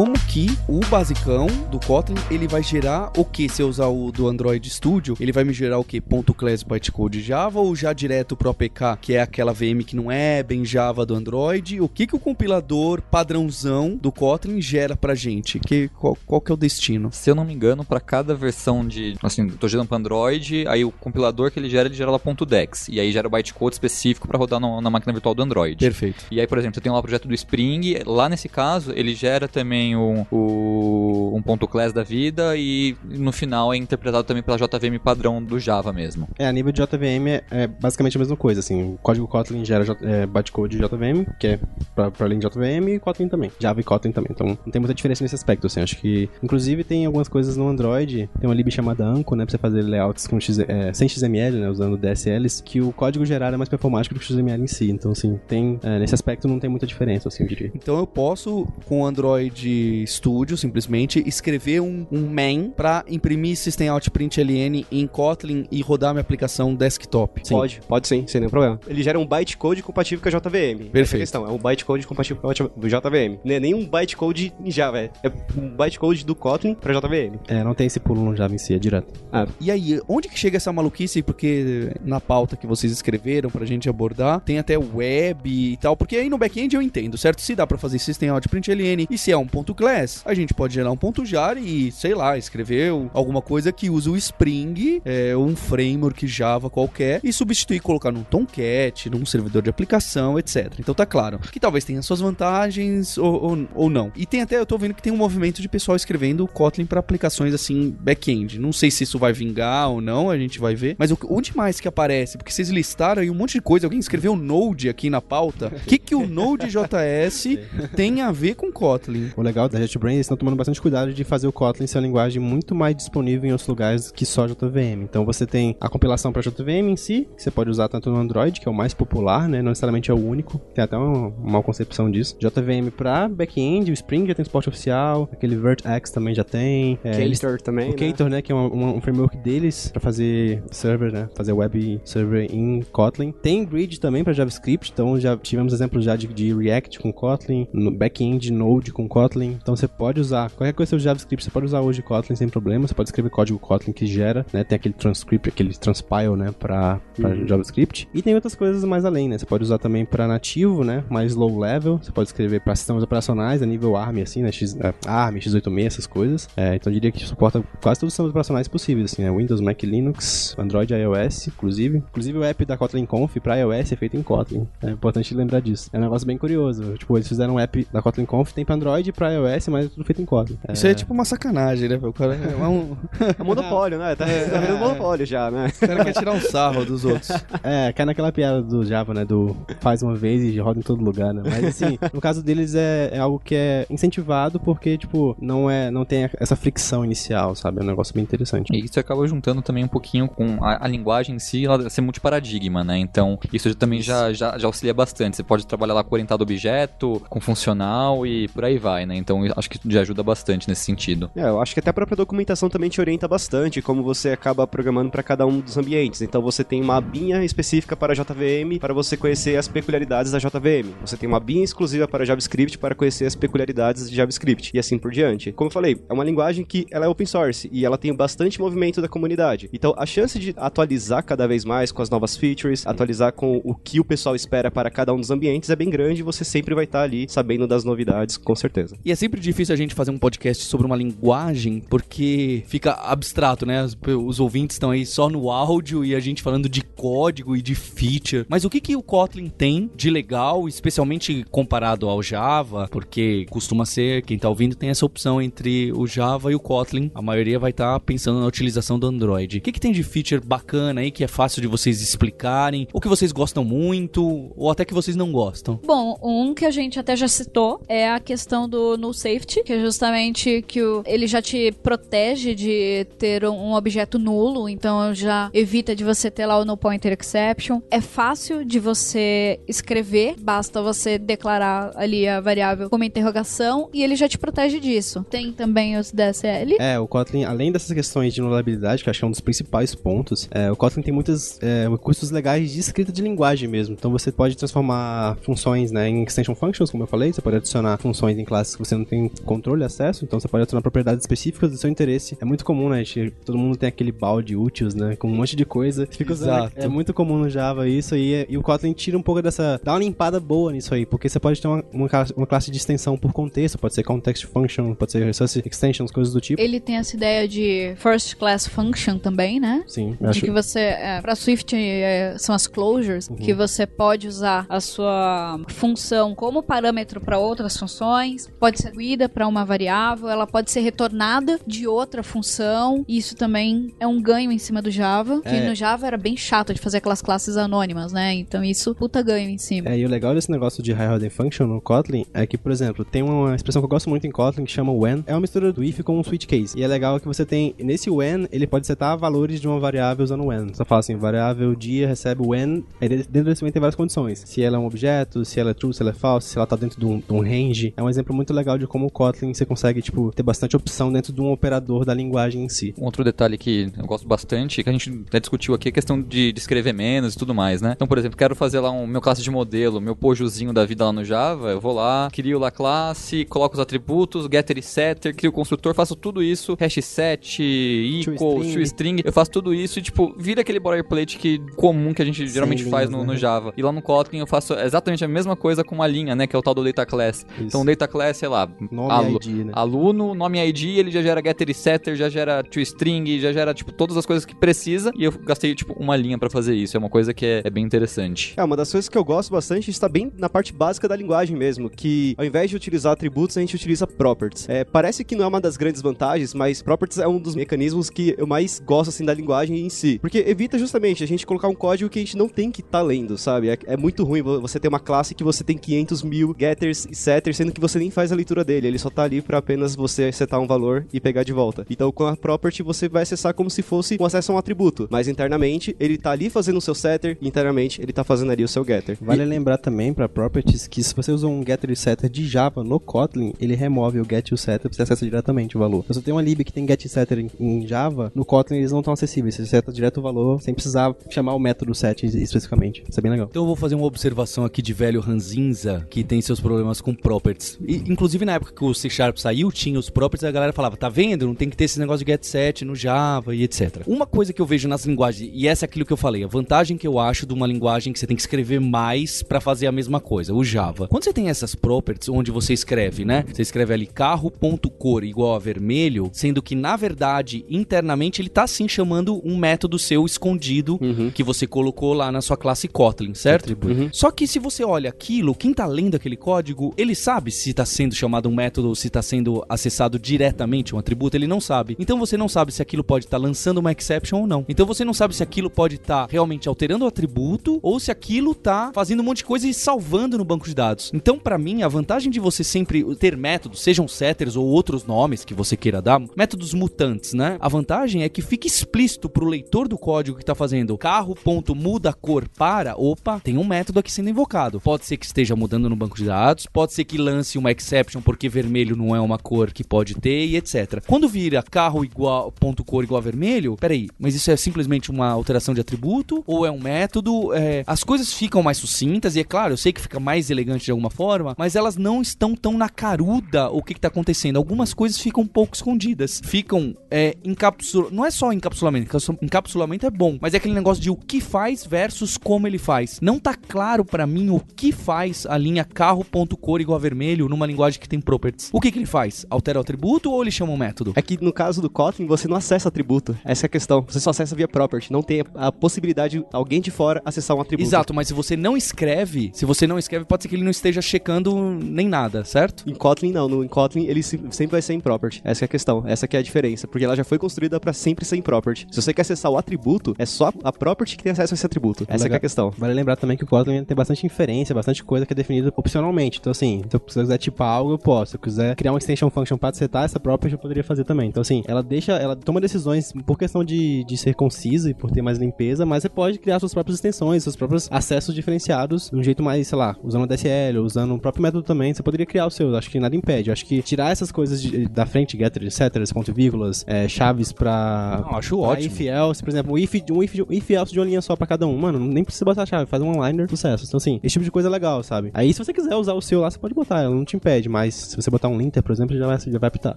Como que o basicão do Kotlin, ele vai gerar o que? Se eu usar o do Android Studio, ele vai me gerar o que? Ponto .class bytecode Java ou já direto pro APK, que é aquela VM que não é bem Java do Android? O que que o compilador padrãozão do Kotlin gera pra gente? Que, qual, qual que é o destino? Se eu não me engano, para cada versão de. Assim, eu tô gerando para Android, aí o compilador que ele gera, ele gera lá ponto .dex. E aí gera o bytecode específico para rodar no- na máquina virtual do Android. Perfeito. E aí, por exemplo, você tem lá o projeto do Spring, lá nesse caso, ele gera também um, o- um ponto class da vida e no final é interpretado também pela JVM padrão do Java mesmo. É, a nível de JVM é, é basicamente a mesma coisa, assim, o código Kotlin gera J, é, bytecode JVM, que é pra, pra além de JVM, e Kotlin também, Java e Kotlin também, então não tem muita diferença nesse aspecto, assim, acho que, inclusive tem algumas coisas no Android, tem uma lib chamada Anco, né, pra você fazer layouts com X, é, sem XML, né, usando DSLs, que o código gerado é mais performático do que o XML em si, então assim, tem, é, nesse aspecto não tem muita diferença, assim, eu diria. Então eu posso, com o Android Studio, simplesmente, escrever um, um main pra imprimir system.out.println em Kotlin e rodar minha aplicação desktop. Pode, pode sim, sem nenhum problema. Ele gera um bytecode compatível com a JVM. Essa é a Perfeito. questão, é um bytecode compatível com a JVM. Não é nem um bytecode em Java, é, é um bytecode do Kotlin pra JVM. É, não tem esse pulo no Java em si, é direto. E aí, onde que chega essa maluquice? Porque na pauta que vocês escreveram pra gente abordar, tem até web e tal. Porque aí no back-end eu entendo, certo? Se dá pra fazer system.out.println e se é um ponto class, a gente pode gerar um ponto jar e, sei lá, escrever alguma coisa que use o Spring, é, um framework Java qualquer, e substituir, colocar num Tomcat, num servidor de aplicação, etc. Então tá claro que talvez tenha suas vantagens ou, ou, ou não. E tem até, eu tô vendo que tem um movimento de pessoal escrevendo Kotlin pra aplicações assim, back-end. Não sei se isso vai vingar ou não, a gente vai ver. Mas o, onde mais que aparece? Porque vocês listaram aí um monte de coisa. Alguém escreveu Node aqui na pauta. O que, que o Node.js tem a ver com Kotlin? O legal da JetBrains, eles estão tomando bastante cuidado de fazer o Kotlin ser uma linguagem muito mais disponível em outros lugares que só JVM. Então você tem a compilação para JVM em si, que você pode usar tanto no Android, que é o mais popular, né? Não necessariamente é o único. Tem até uma, uma concepção disso. JVM para back-end, o Spring já tem suporte oficial, aquele Vertex também já tem. É, eles- também, o Ktor, né, que é uma- uma- um framework deles para fazer server, né, fazer web server em Kotlin. Tem Grid também para JavaScript, então já tivemos exemplos já de, de React com Kotlin, no back-end Node com Kotlin. Então você pode usar qualquer coisa do JavaScript, você pode usar hoje Kotlin sem problema. Você pode escrever código Kotlin que gera, né, tem aquele transcript, aquele transpile, né, para JavaScript. E tem outras coisas mais além, né? Você pode usar também para nativo, né, mais low level. Você pode escrever para sistemas operacionais a nível ARM assim, né, X, é, ARM, x86, essas coisas. É, então eu diria que suporta quase todos os sistemas operacionais possíveis, assim, né? Windows, Mac, Linux, Android, iOS, inclusive. Inclusive o app da Kotlin Conf para iOS é feito em Kotlin. É importante lembrar disso. É um negócio bem curioso. Tipo, eles fizeram um app da Kotlin Conf, tem para Android e para iOS, mas é tudo feito em Kotlin. Isso é tipo uma sacanagem, né? O cara, é um, É monopólio, né? Tá, tá virando monopólio já, né? o cara quer tirar um sarro dos outros. É, cai naquela piada do Java, né? Do faz uma vez e roda em todo lugar, né? Mas assim, no caso deles é, é algo que é incentivado porque, tipo, não é não tem essa fricção inicial, sabe? É um negócio bem interessante. E isso acaba juntando também um pouquinho com a, a linguagem em si, ela ser multiparadigma, né? Então, isso também já, já, já auxilia bastante. Você pode trabalhar lá com orientado objeto, com funcional e por aí vai, né? Então acho que já ajuda bastante nesse sentido. É, eu acho que até a própria documentação também te orienta bastante como você acaba programando para cada um dos ambientes. Então você tem uma abinha específica para JVM para você conhecer as peculiaridades da JVM. Você tem uma abinha exclusiva para JavaScript para conhecer as peculiaridades de JavaScript e assim por diante. Como eu falei, é uma linguagem que ela é open source e ela tem bastante movimento da comunidade. Então a chance de atualizar cada vez mais com as novas features, atualizar com o que o pessoal espera para cada um dos ambientes é bem grande e você sempre vai estar ali sabendo das novidades, com certeza. E é sempre difícil a gente fazer um podcast sobre uma linguagem porque fica abstrato, né? Os, os ouvintes estão aí só no áudio e a gente falando de código e de feature. Mas o que, que o Kotlin tem de legal, especialmente comparado ao Java? Porque costuma ser, quem tá ouvindo tem essa opção entre o Java e o Kotlin. A maioria vai estar tá pensando na utilização do Android. O que, que tem de feature bacana aí que é fácil de vocês explicarem? Ou que vocês gostam muito, ou até que vocês não gostam? Bom, um que a gente até já citou é a questão do no safety, que é justamente que o, ele já te protege de ter um objeto nulo, então já evita de você ter lá o no pointer exception. É fácil de você escrever, basta você declarar ali a variável como interrogação e ele já te protege disso. Tem também os DSL. É, o Kotlin, além dessas questões de nulabilidade, que acho que é um dos principais pontos, é, o Kotlin tem muitos é, recursos legais de escrita de linguagem mesmo. Então você pode transformar funções né, em extension functions, como eu falei, você pode adicionar funções em classes você não tem controle, acesso, então você pode adicionar propriedades específicas do seu interesse. É muito comum, né? Gente, todo mundo tem aquele balde úteis, né? Com um monte de coisa. Fica usando, é muito comum no Java isso aí. E o Kotlin tira um pouco dessa. dá uma limpada boa nisso aí, porque você pode ter uma, uma, uma classe de extensão por contexto, pode ser context function, pode ser resource extensions, coisas do tipo. Ele tem essa ideia de first class function também, né? Sim, De acho que você, é, pra Swift, é, são as closures, que você pode usar a sua função como parâmetro para outras funções, pode ser guida para uma variável, ela pode ser retornada de outra função. Isso também é um ganho em cima do Java, que É. no Java era bem chato de fazer aquelas classes anônimas, né? Então isso, puta ganho em cima. É, e o legal desse negócio de high order function no Kotlin é que, por exemplo, tem uma expressão que eu gosto muito em Kotlin que chama when. É uma mistura do if com um switch case. E é legal que você tem, nesse when, ele pode setar valores de uma variável usando when. Só fala assim, variável dia recebe when, aí dentro desse when tem várias condições. Se ela é um objeto, se ela é true, se ela é false, se ela tá dentro de um, de um range. É um exemplo muito legal de como o Kotlin você consegue, tipo, ter bastante opção dentro de um operador da linguagem em si. Um outro detalhe que eu gosto bastante, que a gente até discutiu aqui, é a questão de, de escrever menos e tudo mais, né? Então, por exemplo, quero fazer lá um meu classe de modelo, meu pojozinho da vida lá no Java, eu vou lá, crio lá a classe, coloco os atributos, getter e setter, crio o construtor, faço tudo isso, hash set, equal, ToString. toString, eu faço tudo isso e, tipo, vira aquele boilerplate que, comum que a gente geralmente linhas, faz no, no né? Java. E lá no Kotlin eu faço exatamente a mesma coisa com uma linha, né? Que é o tal do data class. Então, o data class, sei lá, Nome alu- ID, né? aluno, nome ID, ele já gera getter e setter, já gera toString, já gera, tipo, todas as coisas que precisa. E eu gastei, tipo, uma linha pra fazer isso. É uma coisa que é, é bem interessante. É, uma das coisas que eu gosto bastante está bem na parte básica da linguagem mesmo, que ao invés de utilizar atributos, a gente utiliza properties. É, parece que não é uma das grandes vantagens, mas properties é um dos mecanismos que eu mais gosto, assim, da linguagem em si. Porque evita justamente a gente colocar um código que a gente não tem que estar lendo, sabe? É, é muito ruim vo- você ter uma classe que você tem 500 mil getters e setters, sendo que você nem faz a leitura dele, ele só tá ali pra apenas você setar um valor e pegar de volta. Então, com a property, você vai acessar como se fosse um acesso a um atributo, mas internamente ele tá ali fazendo o seu setter, e internamente ele tá fazendo ali o seu getter. Vale lembrar também para properties que se você usa um getter e setter de Java no Kotlin, ele remove o get e o setter pra você acessar diretamente o valor. Se você tem uma lib que tem get e setter em, em Java, no Kotlin eles não estão acessíveis. Você seta direto o valor sem precisar chamar o método set especificamente. Isso é bem legal. Então eu vou fazer uma observação aqui de velho ranzinza que tem seus problemas com properties. E, inclusive na época que o C Sharp saiu, tinha os properties e a galera falava, tá vendo? Não tem que ter esse negócio de get set no Java e etc. Uma coisa que eu vejo nas linguagens, e essa é aquilo que eu falei, a vantagem que eu acho de uma linguagem que você tem que escrever mais pra fazer a mesma coisa, o Java. Quando você tem essas properties onde você escreve, né? Você escreve ali carro.cor igual a vermelho, sendo que na verdade, internamente ele tá sim chamando um método seu escondido que você colocou lá na sua classe Kotlin, certo? Só que se você olha aquilo, quem tá lendo aquele código, ele sabe se tá sendo chamado um método se tá sendo acessado diretamente um atributo, ele não sabe. Então você não sabe se aquilo pode estar lançando uma exception ou não. Então você não sabe se aquilo pode estar realmente alterando o atributo ou se aquilo tá fazendo um monte de coisa e salvando no banco de dados. Então, pra mim, a vantagem de você sempre ter métodos, sejam setters ou outros nomes que você queira dar, métodos mutantes, né? A vantagem é que fica explícito pro leitor do código que tá fazendo carro.muda cor para, opa, tem um método aqui sendo invocado. Pode ser que esteja mudando no banco de dados, pode ser que lance uma exception porque vermelho não é uma cor que pode ter e etc. Quando vira carro igual, ponto cor igual a vermelho, peraí, mas isso é simplesmente uma alteração de atributo ou é um método? É, as coisas ficam mais sucintas e é claro, eu sei que fica mais elegante de alguma forma, mas elas não estão tão na caruda o que, que tá acontecendo. Algumas coisas ficam um pouco escondidas, ficam é, encapsuladas. Não é só encapsulamento, encapsu- encapsulamento é bom, mas é aquele negócio de o que faz versus como ele faz. Não tá claro pra mim o que faz a linha carro ponto cor igual a vermelho numa linguagem que tem properties. O que, que ele faz? Altera o atributo ou ele chama um método? É que no caso do Kotlin, você não acessa atributo. Essa é a questão. Você só acessa via property. Não tem a possibilidade de alguém de fora acessar um atributo. Exato, mas se você não escreve, se você não escreve, pode ser que ele não esteja checando nem nada, certo? Em Kotlin, não. No, em Kotlin, ele se- sempre vai ser em property. Essa é a questão. Essa que é a diferença. Porque ela já foi construída pra sempre ser em property. Se você quer acessar o atributo, é só a property que tem acesso a esse atributo. Essa que é a questão. Vale lembrar também que o Kotlin tem bastante inferência, bastante coisa que é definida opcionalmente. Então, assim, se eu quiser tipar algo, eu posso. Se eu quiser criar uma extension function para setar essa property, eu poderia fazer também. Então, assim, ela deixa, ela toma decisões por questão de, de ser concisa e por ter mais limpeza, mas você pode criar suas próprias extensões, seus próprios acessos diferenciados de um jeito mais, sei lá, usando o DSL, usando o próprio método também. Você poderia criar o seu. Acho que nada impede. Eu acho que tirar essas coisas de- da frente, getters, setters, ponto e vírgulas, é, chaves pra. Não, acho pra ótimo. If else, por exemplo, um if, um if, um if else de uma linha só pra cada um. Mano, nem precisa botar a chave, faz um one-liner, sucesso. Então, assim, esse tipo de coisa é legal, sabe? Aí, se você quiser usar o seu lá, você pode botar, ela não te impede, mas se você botar um linter, por exemplo, já vai, já vai apitar.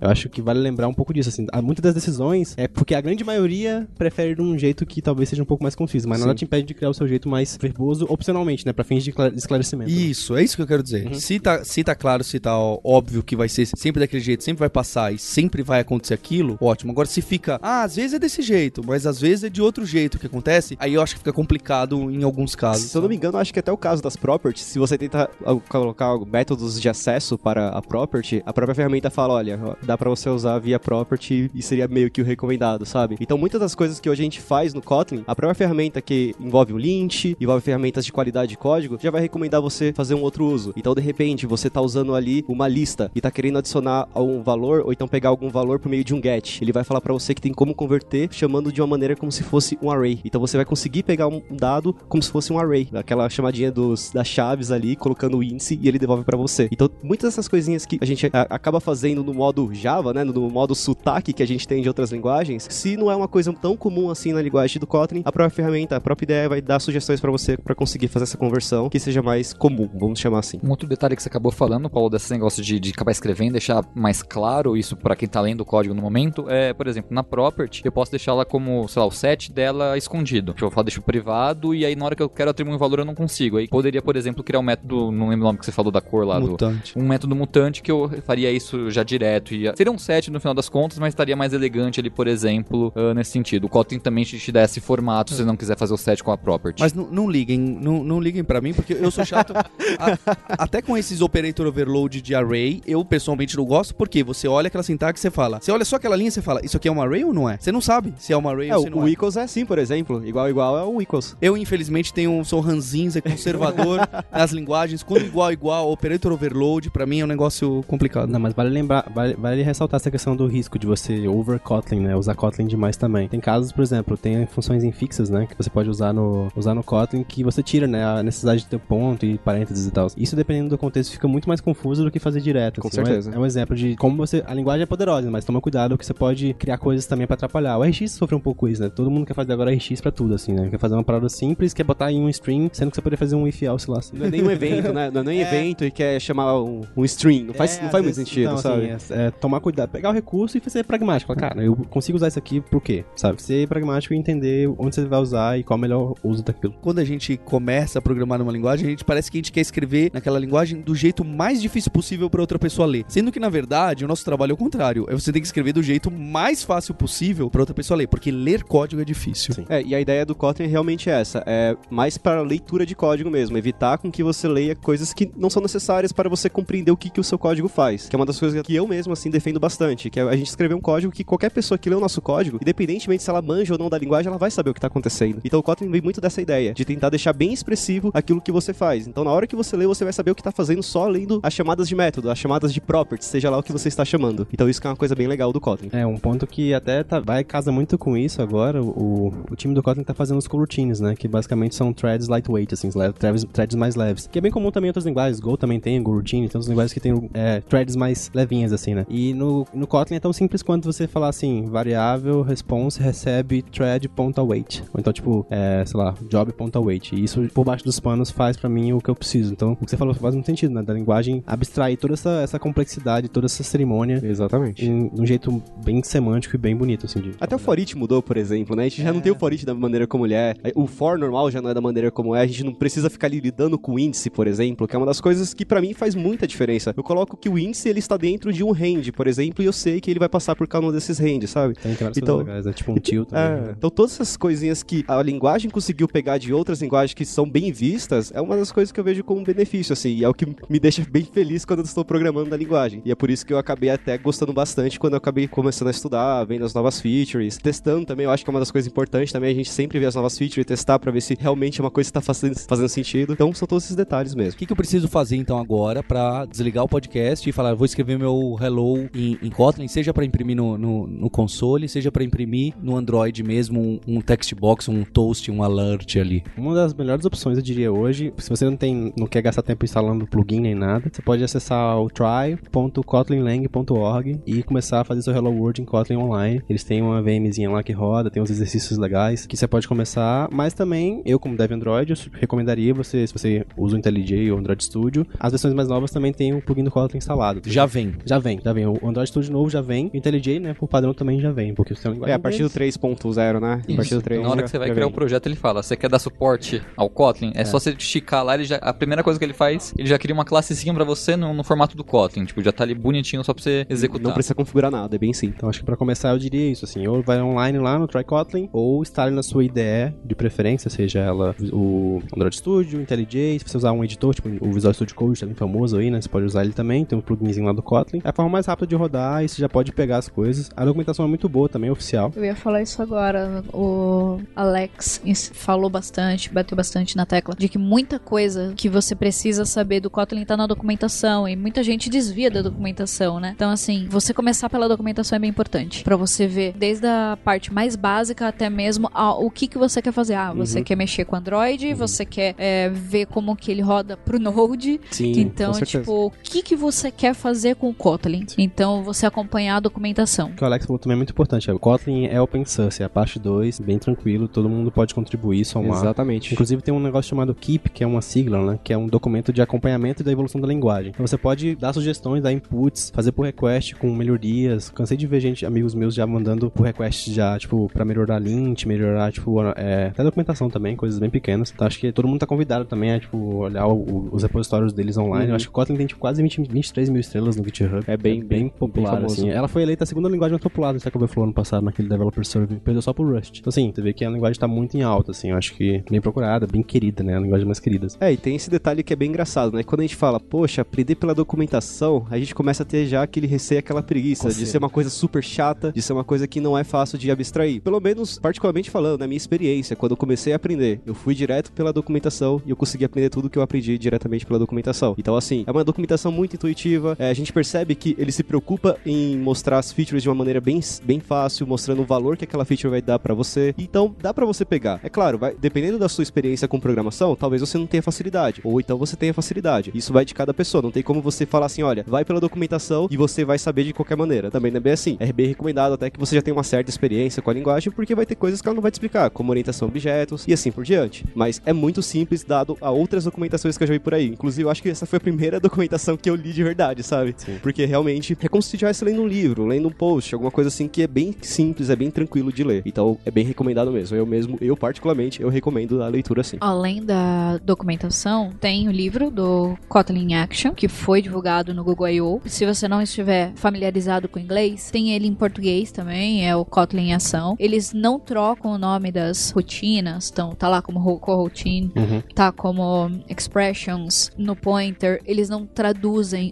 Eu acho que vale lembrar um pouco disso, assim. há Muitas das decisões é porque a grande maioria prefere de um jeito que talvez seja um pouco mais conciso, mas nada te impede de criar o seu jeito mais verboso, opcionalmente, né? Pra fins de esclare- de esclarecimento. Isso, é isso que eu quero dizer. Se, tá, se tá claro, se tá óbvio que vai ser sempre daquele jeito, sempre vai passar e sempre vai acontecer aquilo, ótimo. Agora, se fica, ah, às vezes é desse jeito, mas às vezes é de outro jeito que acontece, aí eu acho que fica complicado em alguns casos. Se eu não me engano, acho que até o caso das properties, se você tentar ah, colocar métodos de acesso para a property, a própria ferramenta fala, olha, dá pra você usar via property e seria meio que o recomendado, sabe? Então muitas das coisas que hoje a gente faz no Kotlin, a própria ferramenta que envolve um lint, envolve ferramentas de qualidade de código, já vai recomendar você fazer um outro uso. Então de repente você tá usando ali uma lista e tá querendo adicionar algum valor ou então pegar algum valor por meio de um get. Ele vai falar pra você que tem como converter chamando de uma maneira como se fosse um array. Então você vai conseguir pegar um dado como se fosse um array, aquela chamadinha dos, das chaves ali, colocando o índice e ele devolve pra você. Então muitas dessas coisinhas que a gente acaba fazendo no modo Java, né, no modo sotaque que a gente tem de outras linguagens, se não é uma coisa tão comum assim na linguagem do Kotlin, a própria ferramenta, a própria ideia vai dar sugestões pra você pra conseguir fazer essa conversão que seja mais comum, vamos chamar assim. Um outro detalhe que você acabou falando, Paulo, desse negócio de, de acabar escrevendo, deixar mais claro isso pra quem tá lendo o código no momento, é, por exemplo, na property, eu posso deixar ela como, sei lá, o set dela escondido. Tipo, Eu falo, deixo privado e aí na hora que eu quero atribuir um valor eu não consigo. Aí poderia, por exemplo, criar um método, não lembro o nome que você falou da cor lá, do, Mutante. um método mutante que eu faria isso já direto. Ia... Seria um set no final das contas, mas estaria mais elegante ali, por exemplo, ah, nesse sentido. O Kotlin também te, te dá esse formato se você não quiser fazer o set com a property. Mas não, liguem, não, não liguem pra mim, porque eu sou chato. A- até com esses operator overload de array, eu pessoalmente não gosto, porque você olha aquela sintaxe e você fala. Você olha só aquela linha e você fala, isso aqui é um array ou não é? Você não sabe se é um array É, ou o, se não o é. equals é assim, por exemplo, igual igual é o equals. Eu, infelizmente, tenho, sou ranzinza, conservador nas linguagens. Quando igual igual, operator overload, pra mim é um negócio complicado. Não, mas vale lembrar, vale, vale ressaltar essa questão do risco de você over Kotlin, né? Usar Kotlin demais também. Tem casos, por exemplo, tem funções infixas, né? Que você pode usar no, usar no Kotlin que você tira, né? A necessidade de ter ponto e parênteses e tal. Isso, dependendo do contexto, fica muito mais confuso do que fazer direto. Com assim. É um- certeza. É um exemplo de como você. A linguagem é poderosa, mas toma cuidado que você pode criar coisas também pra atrapalhar. O RX sofre um pouco isso, né? Todo mundo quer fazer agora RX pra tudo, assim, né? Quer fazer uma parada simples, quer botar em um string, sendo que você poderia fazer um if else lá. Assim. Não é nem um evento, né? Não é nem evento e quer chamar um, um string. Não faz, É, não faz muito vezes, sentido, então, sabe? assim, é, é tomar cuidado, pegar o recurso e ser pragmático. Falar, cara, eu consigo usar isso aqui por quê? Sabe? Ser pragmático e entender onde você vai usar e qual é o melhor uso daquilo. Quando a gente começa a programar numa linguagem, a gente parece que a gente quer escrever naquela linguagem do jeito mais difícil possível pra outra pessoa ler. Sendo que, na verdade, o nosso trabalho é o contrário. É você tem que escrever do jeito mais fácil possível pra outra pessoa ler, porque ler código é difícil. Sim. É, e a ideia do Kotlin é realmente essa, é mais para leitura de código mesmo, evitar com que você leia coisas que não são necessárias para você compreender o que, que o seu código faz, que é uma das coisas que eu mesmo, assim, defendo bastante, que é a gente escrever um código que qualquer pessoa que lê o nosso código, independentemente se ela manja ou não da linguagem, ela vai saber o que tá acontecendo. Então o Kotlin vem muito dessa ideia, de tentar deixar bem expressivo aquilo que você faz. Então na hora que você lê, você vai saber o que tá fazendo só lendo as chamadas de método, as chamadas de properties, seja lá o que você está chamando. Então isso é uma coisa bem legal do Kotlin. É, um ponto que até tá, vai casa muito com isso agora, o, o time do Kotlin tá fazendo os coroutines, né? Que basicamente são threads lightweight, assim, threads, threads mais leves. Que é bem comum também em outras linguagens, Go também tem coroutine, tem outras linguagens que tem é, threads mais levinhas, assim, né? E no, no Kotlin é tão simples quanto você falar assim, variável response recebe thread.await. Ou então, tipo, é, sei lá, job.await. E isso, por baixo dos panos, faz pra mim o que eu preciso. Então, o que você falou faz muito sentido, né? Da linguagem abstrair toda essa, essa complexidade, toda essa cerimônia Exatamente. em um jeito bem semântico e bem bonito, assim. De... Até o for each mudou, por exemplo, né? A gente já não tem o for each da maneira como ele é. O for normal já não é da maneira como é. A gente não precisa ficar ali lidando com o índice, por exemplo, que é uma das coisas que pra mim faz muita diferença. Eu coloco que o índice ele está dentro de um range, por exemplo, e eu sei que ele vai passar por cada um desses ranges, sabe? Tem várias Então- legais, né? Tipo um também. É, né? então todas essas coisinhas que a linguagem conseguiu pegar de outras linguagens que são bem vistas, é uma das coisas que eu vejo como benefício, assim, e é o que me deixa bem feliz quando eu estou programando na linguagem. E é por isso que eu acabei até gostando bastante quando eu acabei começando a estudar, vendo as novas features, testando também, eu acho que é uma das coisas importantes também, a gente sempre vê as novas features e testar pra ver se realmente é uma coisa que tá fazendo, fazendo sentido. Então são todos esses detalhes O mesmo. que, que eu preciso fazer então agora pra desligar o podcast e falar, vou escrever meu hello em, em Kotlin, seja pra imprimir no, no, no console, seja pra imprimir no Android mesmo um, um text box, um toast, um alert ali. Uma das melhores opções, eu diria hoje, se você não tem, não quer gastar tempo instalando plugin nem nada, você pode acessar o try.kotlinlang.org e começar a fazer seu Hello World em Kotlin online. Eles têm uma VMzinha lá que roda, tem uns exercícios legais que você pode começar, mas também eu como dev Android, eu recomendaria você, se você usa o IntelliJ ou Android Studio, as versões mais novas também tem o plugin do Kotlin instalado. Já vem. Já vem, já vem. O Android Studio novo já vem, o IntelliJ, né, por padrão também já vem, porque o sistema É, linguagem a partir do deles- 3.0, né? A partir do 3. Na hora que você vai criar o projeto, ele fala: você quer dar suporte ao Kotlin? É, só você esticar lá, ele já, a primeira coisa que ele faz, ele já cria uma classezinha pra você no, no formato do Kotlin. Tipo, já tá ali bonitinho só pra você executar. Não precisa configurar nada, é bem simples. Então acho que pra começar eu diria isso, assim, ou vai online lá no Try Kotlin, ou instale na sua IDE de preferência, seja ela o Android Studio, IntelliJ, se você usar um editor, tipo o Visual Studio Code, também famoso aí, né, você pode usar ele também, tem um pluginzinho lá do Kotlin. É a forma mais rápida de rodar e você já pode pegar as coisas. A documentação é muito boa também, oficial. Eu ia falar isso agora. O Alex falou bastante, bateu bastante na tecla, de que muita coisa que você precisa saber do Kotlin tá na documentação e muita gente desvia da documentação, né? Então, assim, você começar pela documentação é bem importante. Pra você ver desde a parte mais básica até mesmo a- o que, que você quer fazer. Ah, você quer mexer com Android, você quer é, ver como que ele roda pro Node. Sim, então, tipo, que, que você quer fazer com o Kotlin? Então, você acompanhar a documentação. O que o Alex falou também é muito importante. é, O Kotlin é open source, é a parte 2, bem tranquilo, todo mundo pode contribuir, somar. Exatamente. Inclusive tem um negócio chamado Keep, que é uma sigla, né? Que é um documento de acompanhamento da evolução da linguagem. Então você pode dar sugestões, dar inputs, fazer pull request com melhorias. Cansei de ver gente, amigos meus já mandando pull request já, tipo, pra melhorar lint, melhorar, tipo, é, até documentação também, coisas bem pequenas. Então acho que todo mundo tá convidado também a, tipo, olhar o- o- os repositórios deles online. Eu acho que o Kotlin tem, tipo, quase 20, 23 mil estrelas no GitHub. É bem- bem- popular, bem famoso. assim. Ela foi eleita a segunda linguagem mais popular do Stack Overflow ano passado, naquele Developer Survey. Perdeu só pro Rust. Então, assim, você vê que a linguagem tá muito em alta, assim. Eu acho que bem procurada, bem querida, né? A linguagem mais querida. É, e tem esse detalhe que é bem engraçado, né? Quando a gente fala, poxa, aprender pela documentação, a gente começa a ter já aquele receio, aquela preguiça de ser uma coisa super chata, de ser uma coisa que não é fácil de abstrair. Pelo menos, particularmente falando, na minha experiência, quando eu comecei a aprender, eu fui direto pela documentação e eu consegui aprender tudo que eu aprendi diretamente pela documentação. Então, assim, é uma documentação muito intuitiva, é, a gente percebe que ele se preocupa em mostrar as features de uma maneira bem, bem fácil, mostrando o valor que aquela feature vai dar pra você. Então, dá pra você pegar. É claro, vai, dependendo da sua experiência com programação, talvez você não tenha facilidade, ou então você tenha facilidade. Isso vai de cada pessoa, não tem como você falar assim, olha, vai pela documentação e você vai saber de qualquer maneira. Também não é bem assim. É bem recomendado até que você já tenha uma certa experiência com a linguagem, porque vai ter coisas que ela não vai te explicar, como orientação a objetos e assim por diante. Mas é muito simples dado a outras documentações que eu já vi por aí. Inclusive, eu acho que essa foi a primeira documentação que eu li de verdade, sabe? Sim. Porque realmente é como se estivesse lendo um livro, lendo um post, alguma coisa assim que é bem simples, é bem tranquilo de ler. Então, é bem recomendado mesmo. Eu mesmo, eu particularmente, eu recomendo a leitura assim. Além da documentação, tem o livro do Kotlin Action, que foi divulgado no Google I.O. Se você não estiver familiarizado com inglês, tem ele em português também, é o Kotlin Ação. Eles não trocam o nome das rotinas, então tá lá como ro- coroutine, Uhum. tá como expressions no pointer, eles não traduzem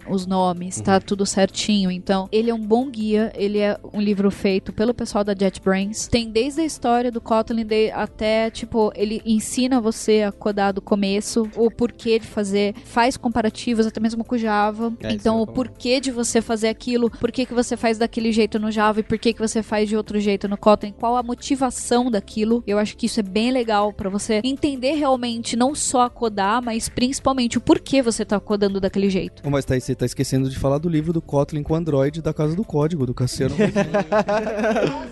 os nomes, tá tudo certinho. Então, ele é um bom guia, ele é um livro feito pelo pessoal da JetBrains. Tem desde a história do Kotlin até, tipo, ele ensina você a codar do começo, o porquê de fazer, faz comparativos até mesmo com o Java. É, então, ia o porquê de você fazer aquilo, por que que você faz daquele jeito no Java e por que que você faz de outro jeito no Kotlin, qual a motivação daquilo. Eu acho que isso é bem legal pra você entender realmente não só codar, mas principalmente o porquê você tá codando daquele jeito. Mas tá, você tá esquecendo de falar do livro do Kotlin com Android da Casa do Código, do Cassiano.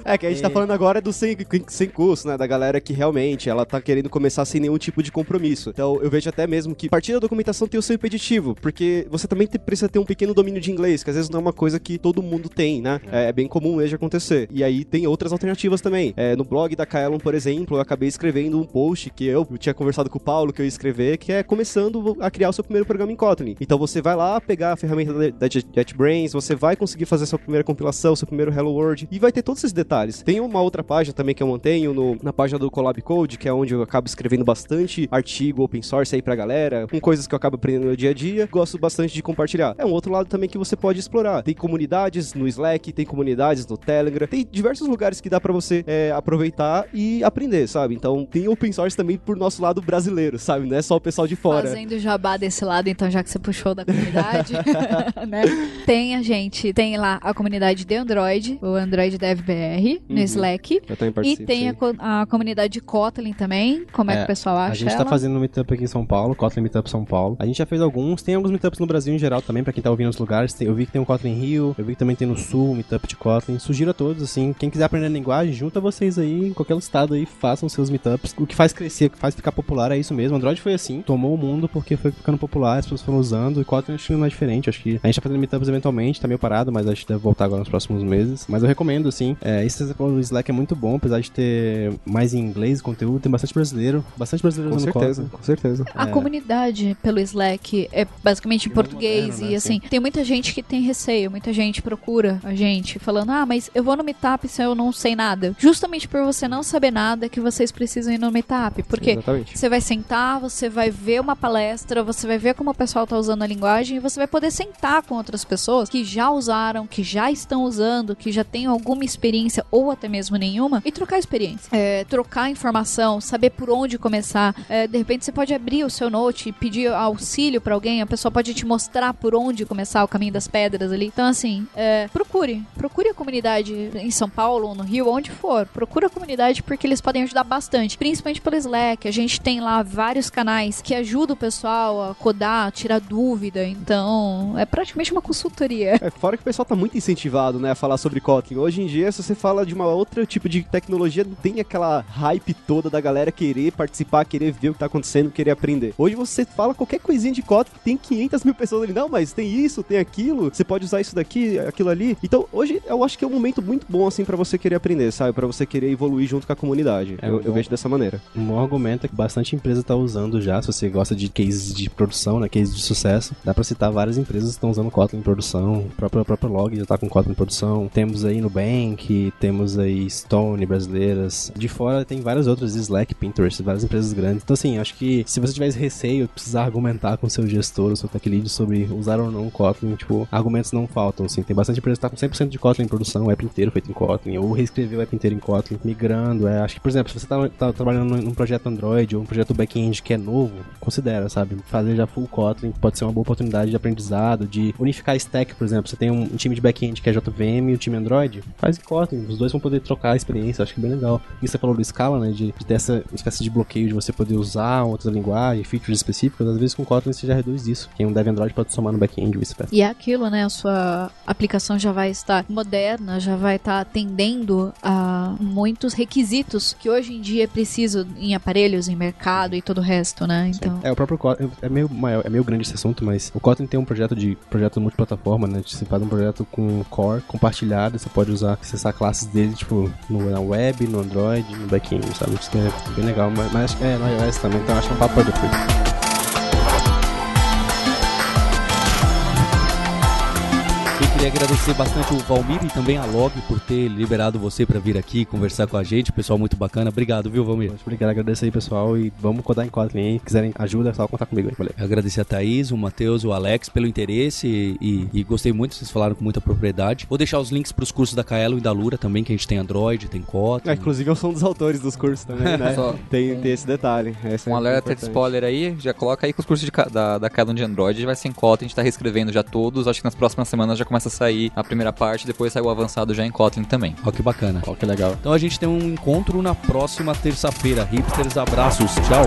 É que a gente tá falando agora do sem, sem curso, né? Da galera que realmente ela tá querendo começar sem nenhum tipo de compromisso. Então eu vejo até mesmo que partir da documentação tem o seu impeditivo, porque você também te- precisa ter um pequeno domínio de inglês, que às vezes não é uma coisa que todo mundo tem, né? É, é bem comum mesmo acontecer. E aí tem outras alternativas também. É, no blog da Kaelon, por exemplo, eu acabei escrevendo um post que eu, eu tinha conversado com o Paulo que eu ia escrever, que é começando a criar o seu primeiro programa em Kotlin. Então você vai lá pegar a ferramenta da, da Jet- JetBrains, você vai conseguir fazer sua primeira compilação, seu primeiro Hello World, e vai ter todos esses detalhes. Tem uma outra página também que eu mantenho no- na página do Collab Code, que é onde eu acabo escrevendo bastante artigo open source aí pra galera, com coisas que eu acabo aprendendo no dia a dia, gosto bastante de compartilhar. É um outro lado também que você pode explorar. Tem comunidades no Slack, tem comunidades no Telegram, tem diversos lugares que dá pra você é, aproveitar e aprender, sabe? Então tem open source também por nosso lado brasileiro, sabe? Não é só o pessoal de fora. Fazendo jabá desse lado, então, já que você puxou da comunidade, né? Tem a gente, tem lá a comunidade de Android, o Android Dev BR, no Uhum. Slack. Eu também E tem a, a comunidade de Kotlin também. Como é, que É, o pessoal acha A gente ela? tá fazendo um meetup aqui em São Paulo, Kotlin Meetup São Paulo. A gente já fez alguns, tem alguns meetups no Brasil em geral também, pra quem tá ouvindo nos lugares. Eu vi que tem um Kotlin Rio, eu vi que também tem no Sul, um meetup de Kotlin. Sugiro a todos, assim, quem quiser aprender linguagem, junta vocês aí, em qualquer estado aí, façam seus meetups. O que faz crescer, o que faz ficar popular é isso mesmo. Android foi assim, tomou o mundo porque foi ficando popular, as pessoas foram usando, e Kotlin acho que não é diferente. Acho que a gente tá fazendo meetups eventualmente, tá meio parado, mas acho que deve voltar agora nos próximos meses. Mas eu recomendo, assim, é, esse do Slack é muito bom, apesar de ter mais em inglês o conteúdo, tem bastante brasileiro, bastante brasileiro Com certeza, com certeza. A comunidade pelo Slack é basicamente em português moderno, né? e assim, tem muita gente que tem receio, muita gente procura a gente falando: "Ah, mas eu vou no Meetup se eu não sei nada". Justamente por você não saber nada que vocês precisam ir no Meetup, porque Exatamente. você vai sentar, você vai ver uma palestra, você vai ver como o pessoal tá usando a linguagem e você vai poder sentar com outras pessoas que já usaram, que já estão usando, que já têm alguma experiência ou até mesmo nenhuma e trocar experiência. É, trocar informação, saber por onde começar. É, de repente você pode abrir o seu note e pedir auxílio pra alguém, a pessoa pode te mostrar por onde começar o caminho das pedras ali. Então, assim, é, procure. Procure a comunidade em São Paulo ou no Rio, onde for. Procure a comunidade porque eles podem ajudar bastante. Principalmente pelo Slack. A gente tem lá vários canais que ajudam o pessoal a codar, tirar dúvida. Então, é praticamente uma consultoria. É, fora que o pessoal tá muito incentivado, né, a falar sobre Kotlin. Hoje em dia, se você fala de uma outra tipo de tecnologia, não tem aquela hype toda da galera querer participar, querer ver o que tá acontecendo, querer aprender. Hoje você fala qualquer coisinha de Kotlin, tem 500 mil pessoas ali. Não, mas tem isso, tem aquilo, você pode usar isso daqui, aquilo ali. Então, hoje eu acho que é um momento muito bom, assim, pra você querer aprender, sabe? Pra você querer evoluir junto com a comunidade. É eu, eu vejo dessa maneira. Um bom argumento é que bastante empresa tá usando já, se você gosta de cases de produção, né, cases de sucesso, dá pra citar várias empresas que estão usando Kotlin em produção, o próprio, Log já tá com Kotlin em produção, temos aí Nubank, temos aí Stone brasileiras, de fora tem várias outras, Slack, Pinterest, várias empresas grandes. Então assim, acho que se você tiver esse receio, precisar argumentar com seu gestor, o seu tech lead sobre usar ou não Kotlin, tipo, argumentos não faltam, assim, tem bastante empresa que tá com 100% de Kotlin em produção, o app inteiro feito em Kotlin, ou reescrever o app inteiro em Kotlin, migrando, é, acho que, por exemplo, se você tá, tá trabalhando num projeto Android ou um projeto back-end que é novo, considera, sabe, fazer já full Kotlin pode ser uma boa oportunidade de aprendizado, de unificar stack, por exemplo, você tem um, um time de back-end que é JVM e o time Android, faz em Kotlin, os dois vão poder trocar a experiência, acho que é bem legal. E você falou do Scala, né, de, de ter essa espécie de bloqueio de você poder usar outra linguagem, features específicas, às vezes com Kotlin você já reduz isso. Quem um dev Android pode somar no back-end ou vice-versa. E é aquilo, né? A sua aplicação já vai estar moderna, já vai estar atendendo a muitos requisitos que hoje em dia é preciso em aparelhos, em mercado e todo o resto, né? Então. É, o próprio Kotlin, é meio maior, é meio grande esse assunto, mas o Kotlin tem um projeto de projeto multiplataforma, né? Você faz um projeto com core compartilhado, você pode usar, acessar classes dele, tipo, no, na web, no Android, no back-end, sabe? Isso é bem legal, mas, mas é no iOS também, então acho é um papo depois. Queria agradecer bastante o Valmir e também a Log por ter liberado você pra vir aqui conversar com a gente. Pessoal muito bacana. Obrigado, viu, Valmir? Muito obrigado, agradeço aí, pessoal, e vamos codar em Kotlin aí. Quiserem ajuda, é só contar comigo aí, valeu. Eu Agradecer a Thaís, o Matheus, o Alex pelo interesse e, e- gostei muito, vocês falaram com muita propriedade. Vou deixar os links pros cursos da Kaelo e da Lura também, que a gente tem Android, tem Kotlin. É, inclusive eu sou um dos autores dos cursos também, né? Só- tem, tem esse detalhe. Esse é Um alerta de spoiler aí, já coloca aí que os cursos de, da, da Cadon de Android vai ser em Kotlin, a gente tá reescrevendo já todos, acho que nas próximas semanas já começa a sair a primeira parte, depois sai o avançado já em Kotlin também. Ó, que bacana. Ó, que legal. Então a gente tem um encontro na próxima terça-feira. Hipsters, abraços, tchau.